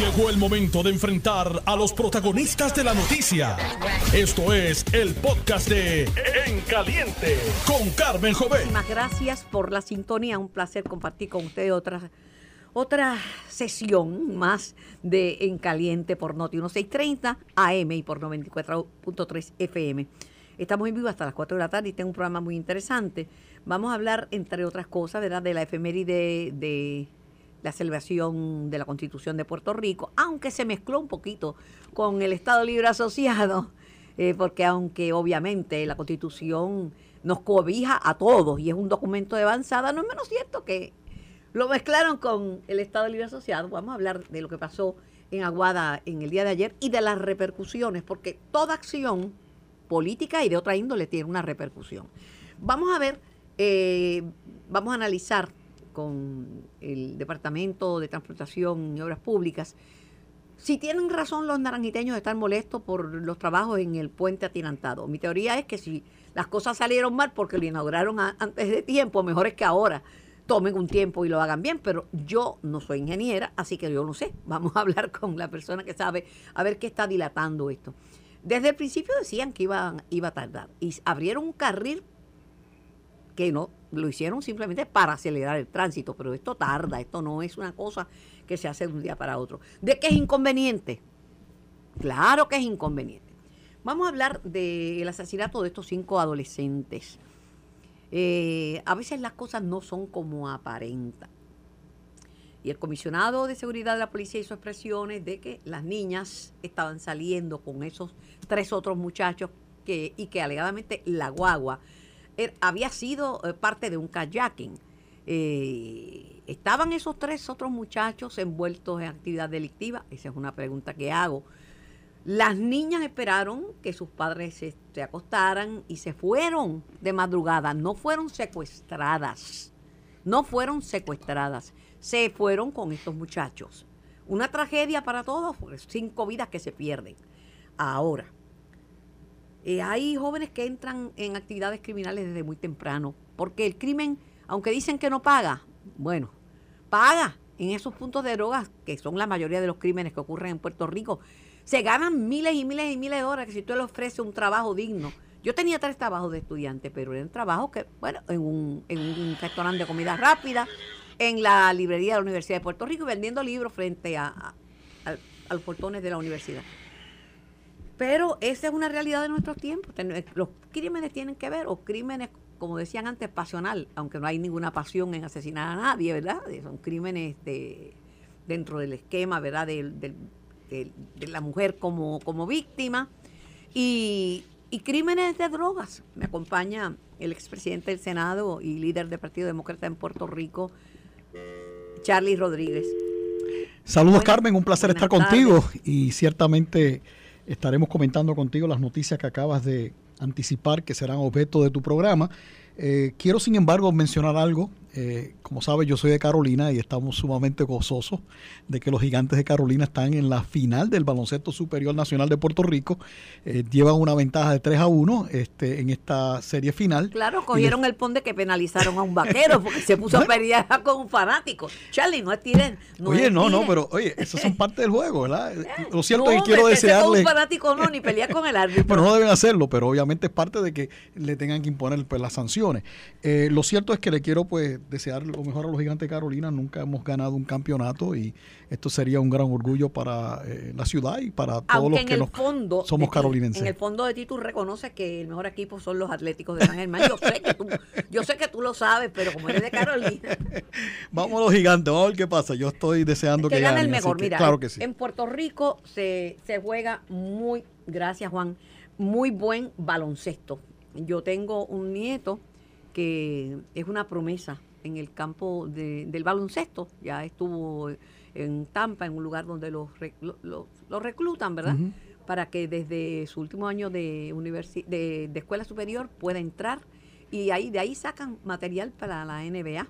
Llegó el momento de enfrentar a los protagonistas de la noticia. Esto es el podcast de En Caliente con Carmen Jovet. Muchísimas gracias por la sintonía. Un placer compartir con ustedes otra, otra sesión más de En Caliente por Noti 1630 AM y por 94.3 FM. Estamos en vivo hasta las 4 de la tarde y tengo un programa muy interesante. Vamos a hablar, entre otras cosas, ¿verdad? de la efeméride de la celebración de la Constitución de Puerto Rico, aunque se mezcló un poquito con el Estado Libre Asociado, eh, porque aunque obviamente la Constitución nos cobija a todos y es un documento de avanzada, no es menos cierto que lo mezclaron con el Estado Libre Asociado. Vamos a hablar de lo que pasó en Aguada en el día de ayer y de las repercusiones, porque toda acción política y de otra índole tiene una repercusión. Vamos a ver, eh, vamos a analizar con el Departamento de Transportación y Obras Públicas, si tienen razón los naranjiteños de estar molestos por los trabajos en el puente atirantado. Mi teoría es que si las cosas salieron mal porque lo inauguraron antes de tiempo, mejor es que ahora tomen un tiempo y lo hagan bien, pero yo no soy ingeniera, así que yo no sé. Vamos a hablar con la persona que sabe a ver qué está dilatando esto. Desde el principio decían que iba, iba a tardar y abrieron un carril que no lo hicieron simplemente para acelerar el tránsito, pero esto tarda, esto no es una cosa que se hace de un día para otro. ¿De qué es inconveniente? Claro que es inconveniente. Vamos a hablar del asesinato de estos cinco adolescentes. Eh, a veces las cosas no son como aparentan. Y el comisionado de seguridad de la policía hizo expresiones de que las niñas estaban saliendo con esos tres otros muchachos que, y que alegadamente la guagua Er, había sido eh, parte de un kayaking. Eh, ¿Estaban esos tres otros muchachos envueltos en actividad delictiva? Esa es una pregunta que hago. Las niñas esperaron que sus padres se, se, acostaran y se fueron de madrugada. No fueron secuestradas. No fueron secuestradas. Se fueron con estos muchachos. Una tragedia para todos, cinco vidas que se pierden. Ahora, eh, hay jóvenes que entran en actividades criminales desde muy temprano, porque el crimen, aunque dicen que no paga, bueno, paga en esos puntos de drogas, que son la mayoría de los crímenes que ocurren en Puerto Rico. Se ganan miles y miles y miles de dólares si tú le ofreces un trabajo digno. Yo tenía tres trabajos de estudiante, pero eran trabajos que, bueno, en un, en un restaurante de comida rápida, en la librería de la Universidad de Puerto Rico, vendiendo libros frente a, a, a los portones de la universidad. Pero esa es una realidad de nuestros tiempos. Los crímenes tienen que ver, o crímenes, como decían antes, pasional, aunque no hay ninguna pasión en asesinar a nadie, ¿verdad? Son crímenes de, dentro del esquema, ¿verdad? De, de, de la mujer como, como víctima. Y, y, crímenes de drogas. Me acompaña el expresidente del Senado y líder del Partido Demócrata en Puerto Rico, Charlie Rodríguez. Saludos, Carmen, un placer estar tardes. contigo y ciertamente estaremos comentando contigo las noticias que acabas de anticipar que serán objeto de tu programa. Eh, quiero, sin embargo, mencionar algo. Eh, como sabes, yo soy de Carolina y estamos sumamente gozosos de que los gigantes de Carolina están en la final del Baloncesto Superior Nacional de Puerto Rico. Eh, llevan una ventaja de 3 a 1 este, en esta serie final. Claro, cogieron el pon de que penalizaron a un vaquero porque se puso a pelear con un fanático. Charlie, no estiren. No oye, no, no, pero oye, eso son parte del juego, ¿verdad? Lo cierto no, es que quiero desearle. Un fanático no, ni pelear con el árbitro. Pero no deben hacerlo, pero obviamente es parte de que le tengan que imponer pues, las sanciones. Eh, lo cierto es que le quiero pues desear lo mejor a los gigantes de Carolina. Nunca hemos ganado un campeonato y esto sería un gran orgullo para eh, la ciudad y para todos Aunque los que nos, fondo somos ti, carolinenses. En el fondo de ti tú reconoces que el mejor equipo son los Atléticos de San Germán. Yo sé que tú, yo sé que tú lo sabes, pero como eres de Carolina. vamos a los gigantes, vamos a ver qué pasa. Yo estoy deseando es que, que gane ganen, el mejor. que, Mira, claro que sí. en Puerto Rico se, se juega muy, gracias Juan, muy buen baloncesto. Yo tengo un nieto que es una promesa en el campo de, del baloncesto. Ya estuvo en Tampa, en un lugar donde los, los, los reclutan, ¿verdad? Uh -huh. Para que desde su último año de, de, de, escuela superior pueda entrar y ahí de ahí sacan material para la NBA.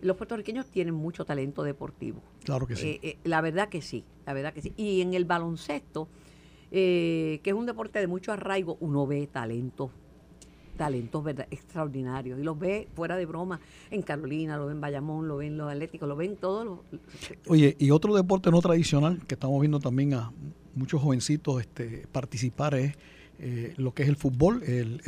Los puertorriqueños tienen mucho talento deportivo. Claro que sí. Eh, eh, la verdad que sí, la verdad que sí. Y en el baloncesto, eh, que es un deporte de mucho arraigo, uno ve talento talentos ¿verdad? extraordinarios. Y los ve fuera de broma en Carolina, lo ven en Bayamón, lo ven en los Atléticos, lo ven todos los... Oye, y otro deporte no tradicional que estamos viendo también a muchos jovencitos este, participar es eh, lo que es el fútbol, el,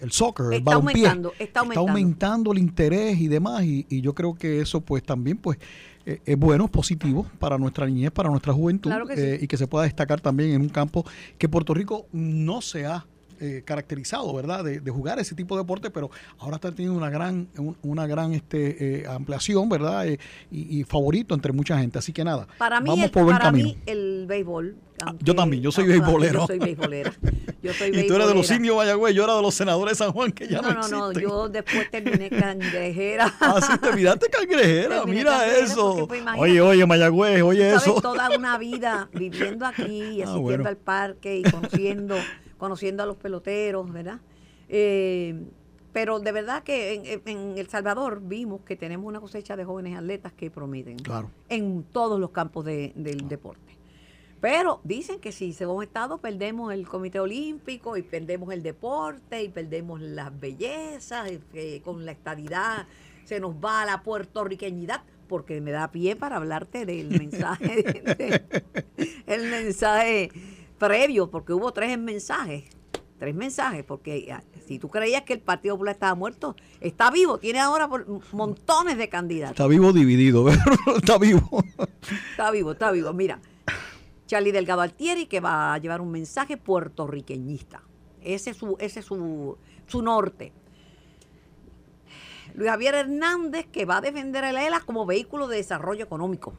el, soccer, el balompié. Aumentando, está aumentando. Está aumentando el interés y demás, y, yo creo que eso pues también pues eh, es bueno, es positivo para nuestra niñez, para nuestra juventud, eh, y que se pueda destacar también en un campo que Puerto Rico no se ha eh, caracterizado, ¿verdad?, de, jugar ese tipo de deporte, pero ahora está teniendo una gran, una gran este, eh, ampliación, ¿verdad?, eh, y, favorito entre mucha gente. Así que nada, para mí, el, para mí el béisbol. Ah, yo también, yo soy beisbolero. Yo soy beisbolera. Yo soy y tú eres de los indios Mayagüez, yo era de los senadores de San Juan, que ya no No, no, no, yo después terminé cangrejera. ah, sí, te miraste cangrejera, mira eso. Pues, oye, oye, Mayagüez, oye eso. toda una vida viviendo aquí, y ah, asistiendo al parque y conociendo conociendo a los peloteros, ¿verdad? Eh, pero de verdad que en, El Salvador vimos que tenemos una cosecha de jóvenes atletas que prometen claro. en todos los campos del deporte. Pero dicen que si según Estado perdemos el Comité Olímpico y perdemos el deporte y perdemos las bellezas, que con la estadidad se nos va a la puertorriqueñidad, porque me da pie para hablarte del mensaje, el mensaje previo, porque hubo tres mensajes, tres mensajes, porque ah, si tú creías que el Partido Popular estaba muerto, está vivo, tiene ahora montones de candidatos. Está vivo dividido, está vivo. Está vivo, está vivo. Mira, Charlie Delgado Altieri que va a llevar un mensaje puertorriqueñista. Ese es su, ese es su, su norte. Luis Javier Hernández, que va a defender a la ELA como vehículo de desarrollo económico.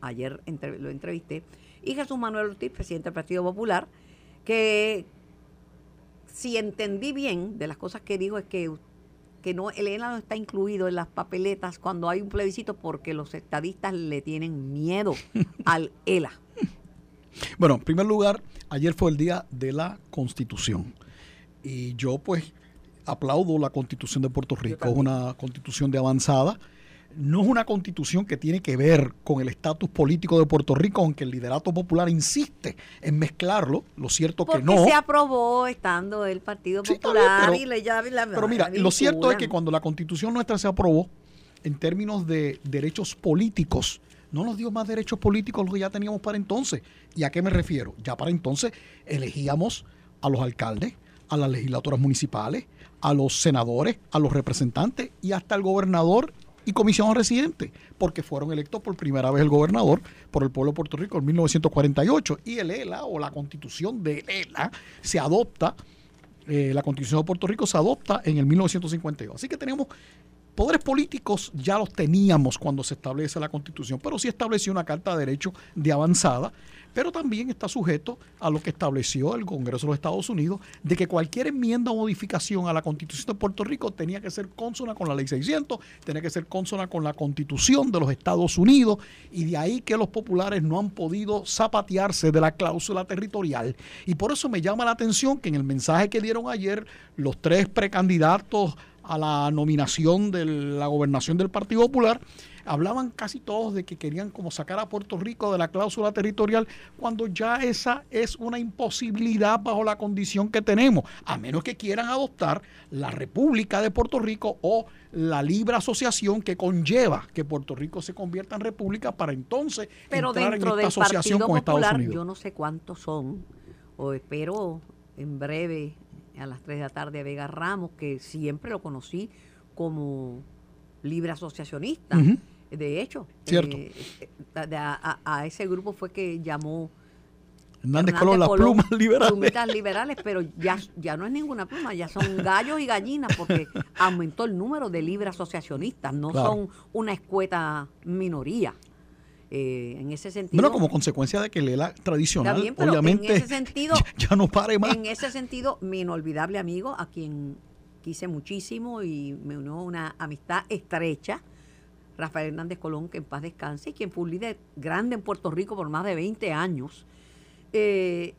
Ayer lo entrevisté y Jesús Manuel Ortiz, presidente del Partido Popular, que si entendí bien de las cosas que dijo es que, que no, el ELA no está incluido en las papeletas cuando hay un plebiscito porque los estadistas le tienen miedo al ELA. Bueno, en primer lugar, ayer fue el día de la Constitución y yo pues aplaudo la Constitución de Puerto Rico, es una constitución de avanzada no es una constitución que tiene que ver con el estatus político de Puerto Rico, aunque el liderato popular insiste en mezclarlo, lo cierto que no. se aprobó estando el Partido Popular y ya la, Pero mira, lo cierto es que cuando la constitución nuestra se aprobó, en términos de derechos políticos, no nos dio más derechos políticos los que ya teníamos para entonces. ¿Y a qué me refiero? Ya para entonces elegíamos a los alcaldes, a las legislaturas municipales, a los senadores, a los representantes y hasta el gobernador y comisión residente, porque fueron electos por primera vez el gobernador por el pueblo de Puerto Rico en 1948. Y el ELA o la constitución de ELA se adopta, eh, la constitución de Puerto Rico se adopta en el 1952. Así que tenemos poderes políticos, ya los teníamos cuando se establece la constitución, pero sí estableció una carta de derechos de avanzada pero también está sujeto a lo que estableció el Congreso de los Estados Unidos de que cualquier enmienda o modificación a la Constitución de Puerto Rico tenía que ser consona con la Ley 600, tenía que ser consona con la Constitución de los Estados Unidos y de ahí que los populares no han podido zapatearse de la cláusula territorial. Y por eso me llama la atención que en el mensaje que dieron ayer los tres precandidatos a la nominación de la gobernación del Partido Popular, hablaban casi todos de que querían como sacar a Puerto Rico de la cláusula territorial, cuando ya esa es una imposibilidad bajo la condición que tenemos, a menos que quieran adoptar la República de Puerto Rico o la libre asociación que conlleva que Puerto Rico se convierta en república para entonces Pero entrar en esta asociación con Estados Unidos. Yo no sé cuántos son, o espero en breve a las 3 de la tarde a Vega Ramos, que siempre lo conocí como libre asociacionista. De hecho, eh, eh, a, ese grupo fue que llamó Hernández, Colón, las plumas liberales. Plumitas liberales, pero ya, ya no es ninguna pluma, ya son gallos y gallinas porque aumentó el número de libre asociacionistas, no son una escueta minoría. Eh, en ese sentido. Bueno, como consecuencia de que Lela tradicional, obviamente, en ese sentido, ya, no pare más. En ese sentido, mi inolvidable amigo, a quien quise muchísimo y me unió una amistad estrecha, Rafael Hernández Colón, que en paz descanse, y quien fue un líder grande en Puerto Rico por más de 20 años, eh,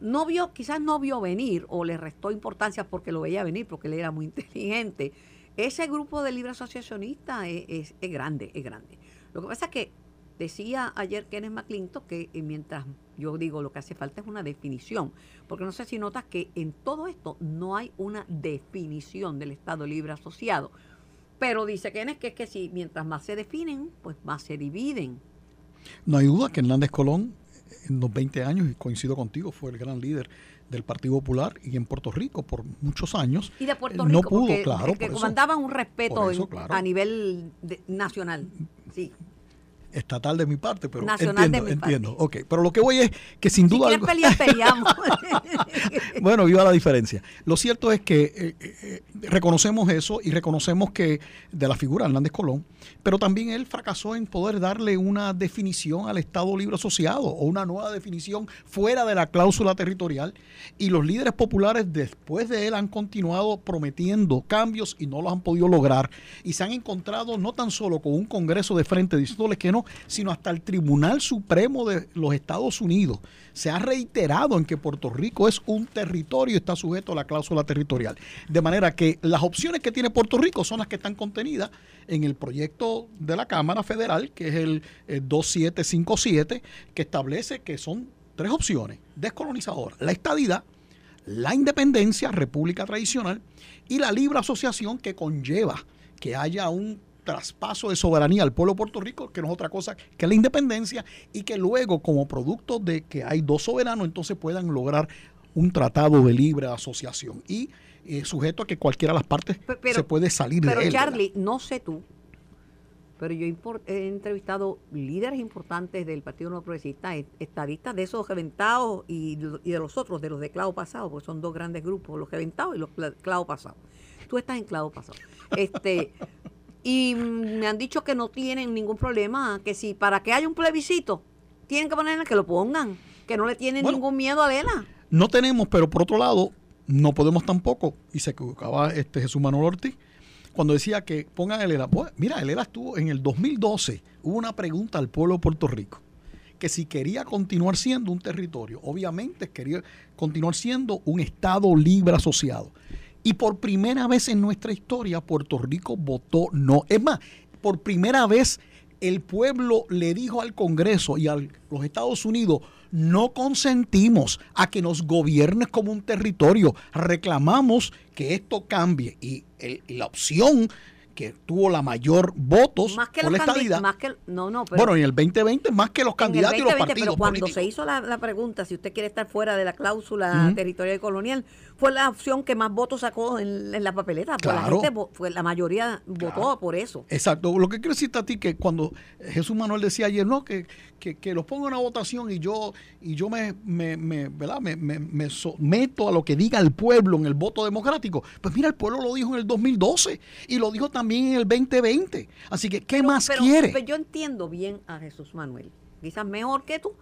no vio, quizás no vio venir o le restó importancia porque lo veía venir, porque él era muy inteligente. Ese grupo de libre asociacionistas es, es grande, es grande. Lo que pasa es que decía ayer Kenneth McClintock que eh, mientras yo digo lo que hace falta es una definición, porque no sé si notas que en todo esto no hay una definición del Estado Libre Asociado. Pero dice Kenneth que es que si mientras más se definen, pues más se dividen. No hay duda que Hernández Colón en los 20 años, y coincido contigo, fue el gran líder del Partido Popular y en Puerto Rico por muchos años. Y de Puerto Rico, no pudo, claro. Que comandaban un respeto a nivel nacional. Sí estatal de mi parte, pero entiendo, entiendo. Ok, pero lo que voy es que sin duda... Si pelear, peleamos. bueno, viva la diferencia. Lo cierto es que eh, eh, reconocemos eso y reconocemos que de la figura Hernández Colón, pero también él fracasó en poder darle una definición al Estado Libre Asociado o una nueva definición fuera de la cláusula territorial y los líderes populares después de él han continuado prometiendo cambios y no los han podido lograr y se han encontrado no tan solo con un Congreso de frente diciéndoles que no, sino hasta el Tribunal Supremo de los Estados Unidos se ha reiterado en que Puerto Rico es un territorio y está sujeto a la cláusula territorial. De manera que las opciones que tiene Puerto Rico son las que están contenidas en el proyecto de la Cámara Federal, que es el, 2757, que establece que son tres opciones descolonizadoras. La estadidad, la independencia, república tradicional, y la libre asociación que conlleva que haya un traspaso de soberanía al pueblo de Puerto Rico, que no es otra cosa que la independencia, y que luego, como producto de que hay dos soberanos, entonces puedan lograr un tratado de libre asociación. Y eh, sujeto a que cualquiera de las partes se puede salir de él. Pero Charlie, no sé tú, pero yo he entrevistado líderes importantes del Partido No Progresista, estadistas de esos reventados y, y, de los otros, de los de clavo pasado, porque son dos grandes grupos, los reventados y los clavo pasados. Tú estás en clavo pasado. Este, Y me han dicho que no tienen ningún problema, que si para que haya un plebiscito, tienen que ponerle que lo pongan, que no le tienen ningún miedo a Lela. No tenemos, pero por otro lado, no podemos tampoco, y se equivocaba este Jesús Manuel Ortiz, cuando decía que pongan el ELA. mira, el ELA estuvo en el 2012, hubo una pregunta al pueblo de Puerto Rico, que si quería continuar siendo un territorio, obviamente quería continuar siendo un Estado libre asociado. Y por primera vez en nuestra historia, Puerto Rico votó no. Es más, por primera vez el pueblo le dijo al Congreso y a los Estados Unidos, no consentimos a que nos gobiernes como un territorio. Reclamamos que esto cambie. Y la opción que tuvo la mayor votos más que por la estadidad. Más que, no, no, bueno, en el 2020 más que los candidatos y los partidos Pero cuando se hizo la, pregunta si usted quiere estar fuera de la cláusula territorial y colonial, fue la opción que más votos sacó en, la papeleta. Pues la, gente, fue, la mayoría votó por eso. Exacto. Lo que quiero decirte a ti que cuando Jesús Manuel decía ayer, no, que, que, los pongo en una votación y yo y yo me, me, me ¿verdad? Me, me, someto a lo que diga el pueblo en el voto democrático. Pues mira, el pueblo lo dijo en el 2012 y lo dijo también en el 2020. Así que, ¿qué más quiere? Pero yo entiendo bien a Jesús Manuel, quizás mejor que tú.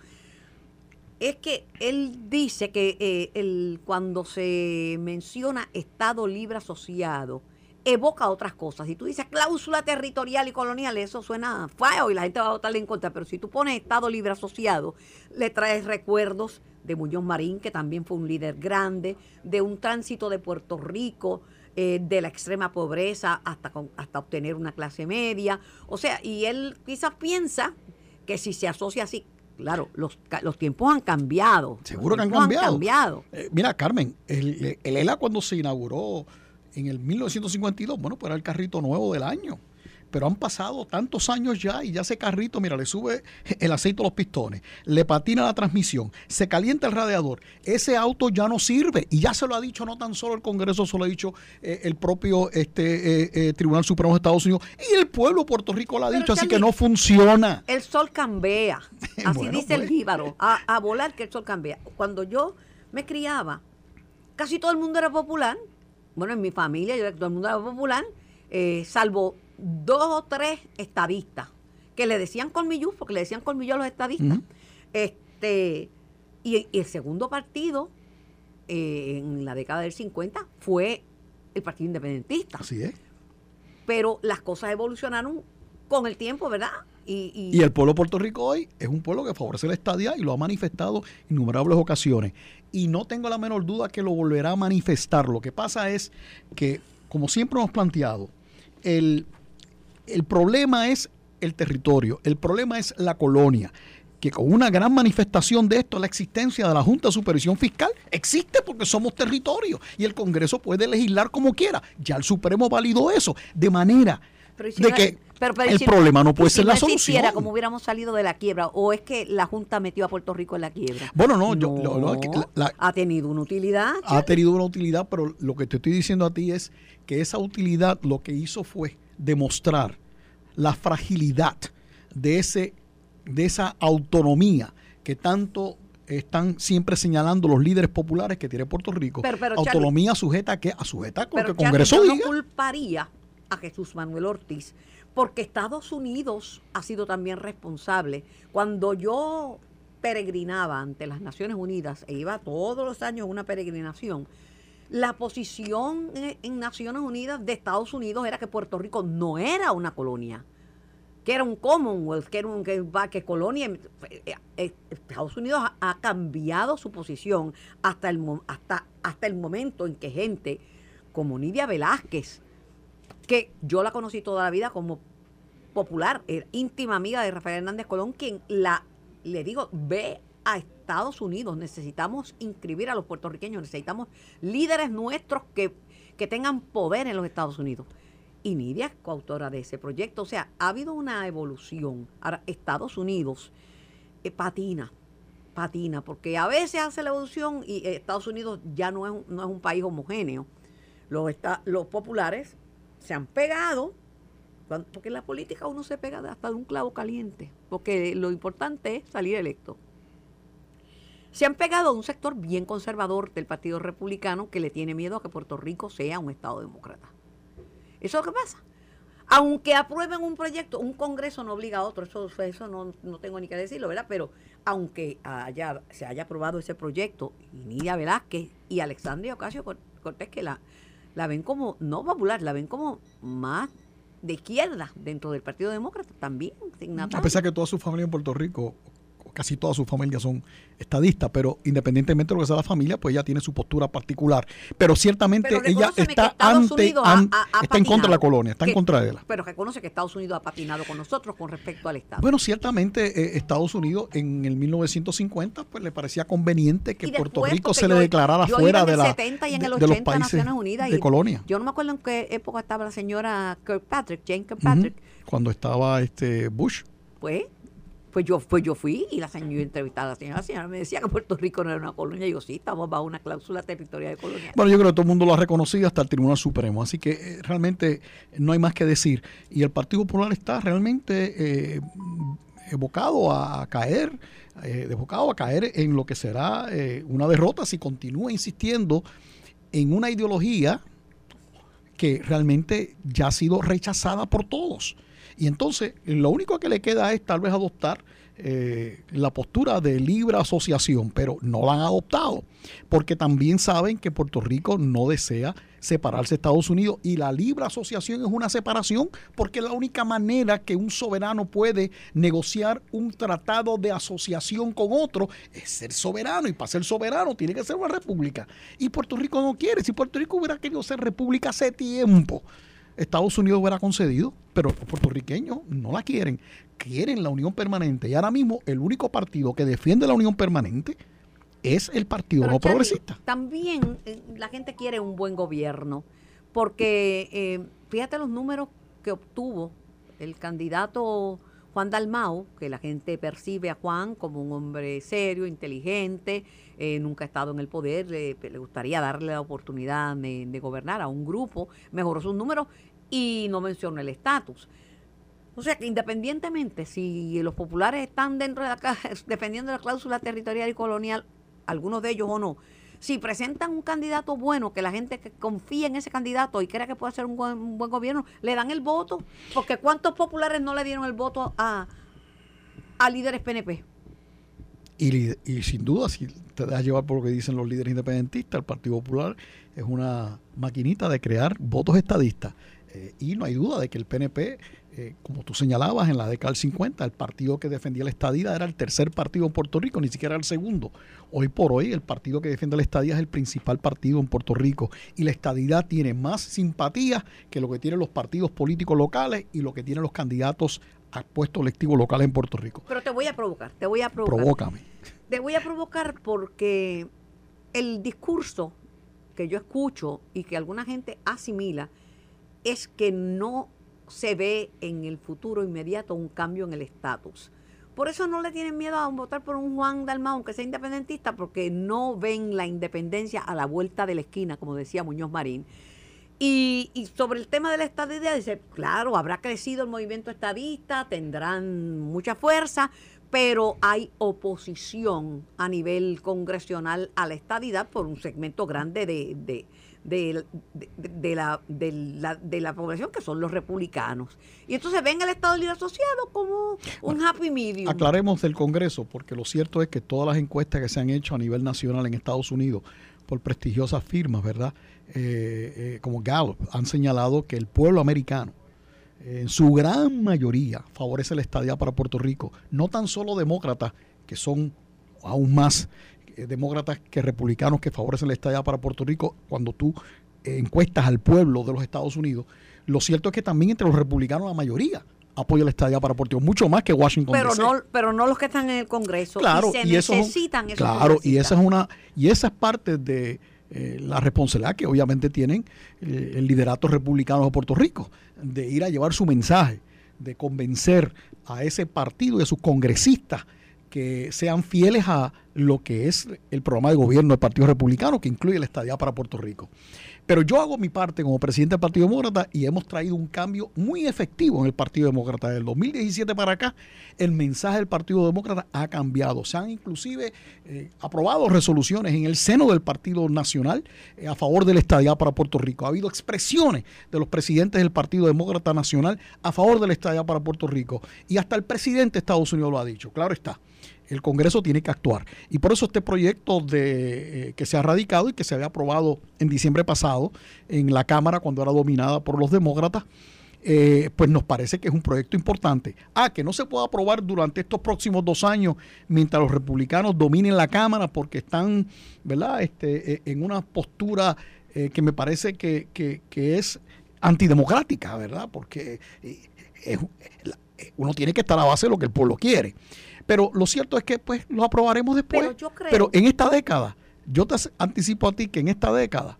Es que él dice que eh, el, cuando se menciona Estado Libre Asociado, evoca otras cosas. Si tú dices cláusula territorial y colonial, eso suena feo y la gente va a votarle en contra. Pero si tú pones Estado Libre Asociado, le traes recuerdos de Muñoz Marín, que también fue un líder grande, de un tránsito de Puerto Rico, eh, de la extrema pobreza hasta, hasta obtener una clase media. O sea, y él quizás piensa que si se asocia así, claro, los, los tiempos han cambiado. Seguro que han cambiado. Eh, mira, Carmen, el, el ELA cuando se inauguró en el 1952, bueno, pues era el carrito nuevo del año. Pero han pasado tantos años ya y ya ese carrito, mira, le sube el aceite a los pistones, le patina la transmisión, se calienta el radiador. Ese auto ya no sirve y ya se lo ha dicho no tan solo el Congreso, se lo ha dicho eh, el propio este, eh, eh, Tribunal Supremo de Estados Unidos y el pueblo de Puerto Rico lo ha dicho, así que no funciona. El sol cambia, así dice el pues. jíbaro, a, a volar que el sol cambia. Cuando yo me criaba, casi todo el mundo era popular bueno, en mi familia, yo todo el mundo era popular, eh, salvo dos o tres estadistas que le decían colmillú, porque le decían colmillú a los estadistas. este y, el segundo partido eh, en la década del 50 fue el Partido Independentista. Así es. Pero las cosas evolucionaron con el tiempo, ¿verdad? Y, el pueblo Puerto Rico hoy es un pueblo que favorece la estadía y lo ha manifestado innumerables ocasiones y no tengo la menor duda que lo volverá a manifestar. Lo que pasa es que, como siempre hemos planteado, el, el problema es el territorio, el problema es la colonia que con una gran manifestación de esto, la existencia de la Junta de Supervisión Fiscal existe porque somos territorio y el Congreso puede legislar como quiera. Ya el Supremo validó eso, de manera de que el problema no puede ser la solución. como hubiéramos salido de la quiebra, o es que la Junta metió a Puerto Rico en la quiebra. Bueno, no, yo, ha tenido una utilidad. Ha tenido una utilidad, pero lo que te estoy diciendo a ti es que esa utilidad lo que hizo fue demostrar la fragilidad de ese de esa autonomía que tanto están siempre señalando los líderes populares que tiene Puerto Rico. autonomía sujeta a que a sujeta con que el Congreso yo no culparía a Jesús Manuel Ortiz porque Estados Unidos ha sido también responsable. Cuando yo peregrinaba ante las Naciones Unidas e iba todos los años una peregrinación, la posición en Naciones Unidas de Estados Unidos era que Puerto Rico no era una colonia que era un Commonwealth, que era un que, que colonia. Eh, eh, Estados Unidos ha, cambiado su posición hasta el, hasta, hasta el momento en que gente como Nidia Velázquez, que yo la conocí toda la vida como popular, íntima amiga de Rafael Hernández Colón, quien la, le digo, ve a Estados Unidos, necesitamos inscribir a los puertorriqueños, necesitamos líderes nuestros que, que tengan poder en los Estados Unidos y Nidia es coautora de ese proyecto. O sea, ha habido una evolución. Ahora, Estados Unidos eh, patina, patina, porque a veces hace la evolución y eh, Estados Unidos ya no es, no es un país homogéneo. Los, está, los populares se han pegado, porque en la política uno se pega hasta de un clavo caliente, porque lo importante es salir electo. Se han pegado a un sector bien conservador del Partido Republicano que le tiene miedo a que Puerto Rico sea un Estado demócrata. Eso es lo que pasa. Aunque aprueben un proyecto, un Congreso no obliga a otro, eso, eso no, tengo ni que decirlo, ¿verdad? Pero aunque haya, se haya aprobado ese proyecto, y Nidia Velázquez y Alexandria Ocasio Cortés, que la, la ven como, no popular, la ven como más de izquierda dentro del Partido Demócrata también. A pesar que toda su familia en Puerto Rico casi toda su familia son estadistas, pero independientemente de lo que sea la familia, pues ella tiene su postura particular. Pero ciertamente ella está ante, está en contra de la colonia, está en contra de ella. Pero reconoce que Estados Unidos ha patinado con nosotros con respecto al Estado. Bueno, ciertamente eh, Estados Unidos en el 1950 pues le parecía conveniente que Puerto Rico se le declarara fuera de, la, de, los países de colonia. Yo no me acuerdo en qué época estaba la señora Kirkpatrick, Jane Kirkpatrick. Cuando estaba este Bush. Pues pues yo, pues yo fui y la señora entrevistaba a la señora. La señora me decía que Puerto Rico no era una colonia. Y digo, sí, estamos bajo una cláusula territorial de colonia. Bueno, yo creo que todo el mundo lo ha reconocido hasta el Tribunal Supremo. Así que eh, realmente no hay más que decir. Y el Partido Popular está realmente eh, evocado a caer, eh, evocado a caer en lo que será una derrota si continúa insistiendo en una ideología que realmente ya ha sido rechazada por todos. Y entonces lo único que le queda es tal vez adoptar eh, la postura de libre asociación, pero no la han adoptado, porque también saben que Puerto Rico no desea separarse de Estados Unidos y la libre asociación es una separación porque es la única manera que un soberano puede negociar un tratado de asociación con otro es ser soberano y para ser soberano tiene que ser una república. Y Puerto Rico no quiere, si Puerto Rico hubiera querido ser república hace tiempo Estados Unidos hubiera concedido, pero los puertorriqueños no la quieren. Quieren la unión permanente. Y ahora mismo el único partido que defiende la unión permanente es el Partido No Progresista. También eh, la gente quiere un buen gobierno, porque eh, fíjate los números que obtuvo el candidato Juan Dalmau, que la gente percibe a Juan como un hombre serio, inteligente, eh, nunca ha estado en el poder, le gustaría darle la oportunidad de, de, gobernar a un grupo, mejoró sus números y no menciona el estatus. O sea que independientemente si los populares están dentro de la defendiendo la cláusula territorial y colonial, algunos de ellos o no, si presentan un candidato bueno, que la gente que confía en ese candidato y crea que puede ser un buen, gobierno, le dan el voto. Porque ¿cuántos populares no le dieron el voto a, a líderes PNP? Y, y, sin duda, si te das llevar por lo que dicen los líderes independentistas, el Partido Popular es una maquinita de crear votos estadistas. Eh, y no hay duda de que el PNP, eh, como tú señalabas, en la década del 50, el partido que defendía la estadía era el tercer partido en Puerto Rico, ni siquiera el segundo. Hoy por hoy, el partido que defiende la estadía es el principal partido en Puerto Rico. Y la estadidad tiene más simpatía que lo que tienen los partidos políticos locales y lo que tienen los candidatos a puestos electivos locales en Puerto Rico. Pero te voy a provocar, te voy a provocar. Provócame. Te voy a provocar porque el discurso que yo escucho y que alguna gente asimila es que no se ve en el futuro inmediato un cambio en el estatus. Por eso no le tienen miedo a votar por un Juan Dalmau, aunque sea independentista, porque no ven la independencia a la vuelta de la esquina, como decía Muñoz Marín. Y, sobre el tema de la estadidad, dice, claro, habrá crecido el movimiento estadista, tendrán mucha fuerza, pero hay oposición a nivel congresional a la estadidad por un segmento grande de, de, de, de la, la, de, la, población que son los republicanos. Y entonces ven el Estado Libre Asociado como un happy medium. Aclaremos del Congreso, porque lo cierto es que todas las encuestas que se han hecho a nivel nacional en Estados Unidos por prestigiosas firmas, ¿verdad? Eh, eh, como Gallup, han señalado que el pueblo americano, en su gran mayoría, favorece la estadía para Puerto Rico. No tan solo demócratas, que son aún más demócratas que republicanos que favorecen la estadía para Puerto Rico, cuando tú encuestas al pueblo de los Estados Unidos, lo cierto es que también entre los republicanos la mayoría apoya la estadía para Puerto Rico, mucho más que Washington pero no pero no los que están en el Congreso claro, y se necesitan eso, claro y esa es una y esa es parte de eh, la responsabilidad que obviamente tienen eh, el liderato republicano de Puerto Rico, de ir a llevar su mensaje, de convencer a ese partido y a sus congresistas que sean fieles a lo que es el programa de gobierno del Partido Republicano, que incluye la estadía para Puerto Rico. Pero yo hago mi parte como presidente del Partido Demócrata y hemos traído un cambio muy efectivo en el Partido Demócrata. Del 2017 para acá, el mensaje del Partido Demócrata ha cambiado. Se han inclusive eh, aprobado resoluciones en el seno del Partido Nacional eh, a favor de la para Puerto Rico. Ha habido expresiones de los presidentes del Partido Demócrata Nacional a favor de la estadía para Puerto Rico. Y hasta el presidente de Estados Unidos lo ha dicho. Claro está el Congreso tiene que actuar. Y por eso este proyecto de, eh, que se ha radicado y que se había aprobado en diciembre pasado en la Cámara cuando era dominada por los demócratas, eh, pues nos parece que es un proyecto importante. Ah, que no se pueda aprobar durante estos próximos dos años mientras los republicanos dominen la Cámara porque están, ¿verdad?, este, eh, en una postura que me parece que, es antidemocrática, ¿verdad? Porque uno tiene que estar a base de lo que el pueblo quiere. Pero lo cierto es que pues lo aprobaremos después. Pero, en esta década, yo te anticipo a ti que en esta década,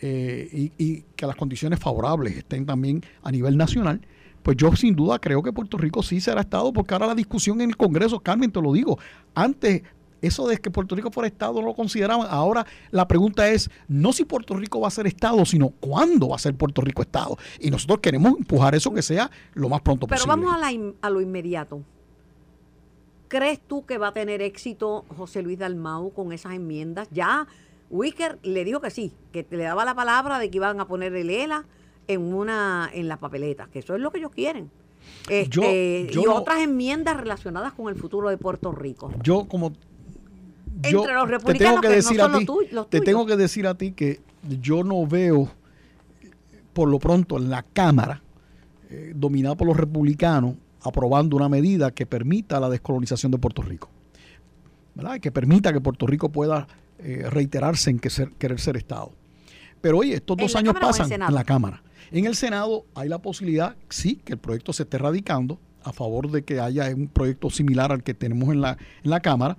eh, y, que las condiciones favorables estén también a nivel nacional, pues yo sin duda creo que Puerto Rico sí será Estado, porque ahora la discusión en el Congreso, Carmen, te lo digo, antes eso de que Puerto Rico fuera Estado no lo consideraban. Ahora la pregunta es no si Puerto Rico va a ser Estado, sino cuándo va a ser Puerto Rico Estado. Y nosotros queremos empujar eso que sea lo más pronto posible. Pero vamos a, a lo inmediato. ¿Crees tú que va a tener éxito José Luis Dalmau con esas enmiendas? Ya Wicker le dijo que sí, que le daba la palabra de que iban a poner el ELA en una en la papeleta, que eso es lo que ellos quieren. Este, y otras enmiendas relacionadas con el futuro de Puerto Rico. Yo como entre los republicanos te tengo que, decir a ti, te tengo que decir a ti que yo no veo por lo pronto en la Cámara eh, dominada por los republicanos aprobando una medida que permita la descolonización de Puerto Rico. ¿verdad? Que permita que Puerto Rico pueda eh, reiterarse en que querer ser Estado. Pero oye, estos dos años pasan en la Cámara. En el Senado hay la posibilidad, sí, que el proyecto se esté radicando a favor de que haya un proyecto similar al que tenemos en la, en la Cámara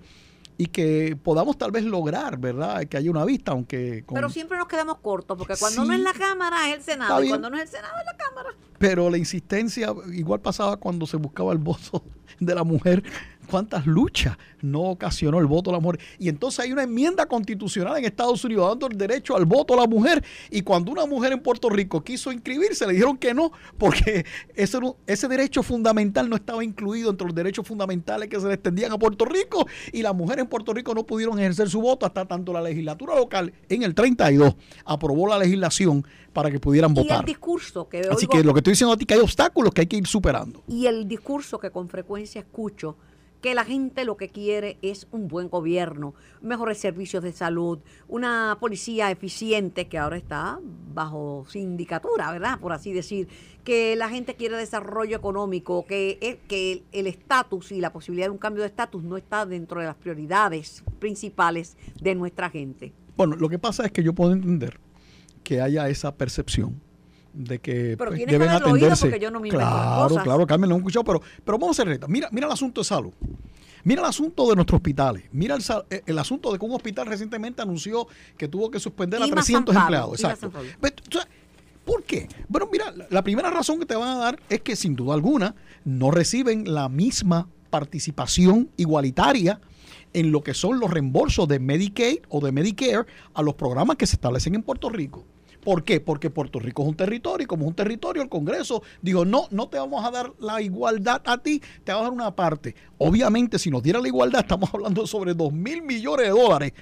y que podamos tal vez lograr, ¿verdad? Que haya una vista, aunque... Pero siempre nos quedamos cortos, porque cuando no es la Cámara es el Senado, y cuando no es el Senado es la Cámara. Pero la insistencia, igual pasaba cuando se buscaba el voto de la mujer cuántas luchas no ocasionó el voto de la mujer. Y entonces hay una enmienda constitucional en Estados Unidos dando el derecho al voto a la mujer. Y cuando una mujer en Puerto Rico quiso inscribirse, le dijeron que no, porque ese, ese derecho fundamental no estaba incluido entre los derechos fundamentales que se le extendían a Puerto Rico. Y las mujeres en Puerto Rico no pudieron ejercer su voto hasta tanto la legislatura local en el 32 aprobó la legislación para que pudieran votar. Y el discurso que Así que lo que estoy diciendo a ti que hay obstáculos que hay que ir superando. Y el discurso que con frecuencia escucho que la gente lo que quiere es un buen gobierno, mejores servicios de salud, una policía eficiente que ahora está bajo sindicatura, ¿verdad? Por así decir, que la gente quiere desarrollo económico, que, que el estatus y la posibilidad de un cambio de estatus no está dentro de las prioridades principales de nuestra gente. Bueno, lo que pasa es que yo puedo entender que haya esa percepción de que pero pues, deben que atenderse. porque yo no me claro, cosas. claro, Carmen, lo hemos escuchado, pero, pero vamos a hacer esto. Mira, mira el asunto de salud. Mira el asunto de nuestros hospitales. Mira el, eh, el asunto de que un hospital recientemente anunció que tuvo que suspender a Ima 300 San Pablo, empleados. Exacto. ¿Por qué? Bueno, mira, la primera razón que te van a dar es que sin duda alguna no reciben la misma participación igualitaria en lo que son los reembolsos de Medicaid o de Medicare a los programas que se establecen en Puerto Rico. ¿Por qué? Porque Puerto Rico es un territorio y como es un territorio el Congreso dijo, no, no te vamos a dar la igualdad a ti, te vamos a dar una parte. Obviamente, si nos diera la igualdad, estamos hablando sobre 2 mil millones de dólares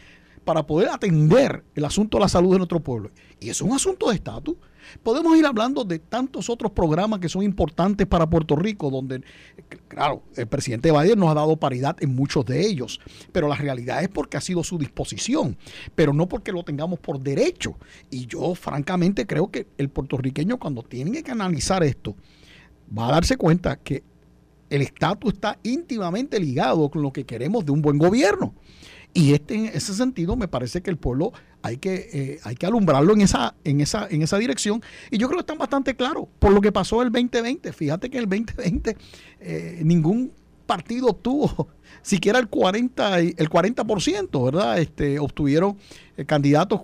para poder atender el asunto de la salud de nuestro pueblo. Y es un asunto de estatus. Podemos ir hablando de tantos otros programas que son importantes para Puerto Rico, donde, claro, el presidente Biden nos ha dado paridad en muchos de ellos, pero la realidad es porque ha sido su disposición, pero no porque lo tengamos por derecho. Y yo francamente creo que el puertorriqueño cuando tiene que analizar esto, va a darse cuenta que el estatus está íntimamente ligado con lo que queremos de un buen gobierno. Y este, en ese sentido me parece que el pueblo hay que, eh, hay que alumbrarlo en esa, en, esa, en esa dirección. Y yo creo que están bastante claros por lo que pasó el 2020. Fíjate que en el 2020 eh, ningún partido obtuvo siquiera el 40, y- el 40%, ¿verdad? Este, obtuvieron eh, candidatos,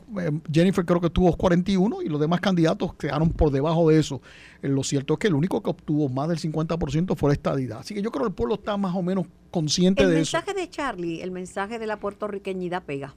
Jennifer creo que tuvo 41 y los demás candidatos quedaron por debajo de eso. Eh, lo cierto es que el único que obtuvo más del 50% fue la estadidad. Así que yo creo que el pueblo está más o menos consciente El de eso. mensaje de Charlie, el mensaje de la puertorriqueñidad pega.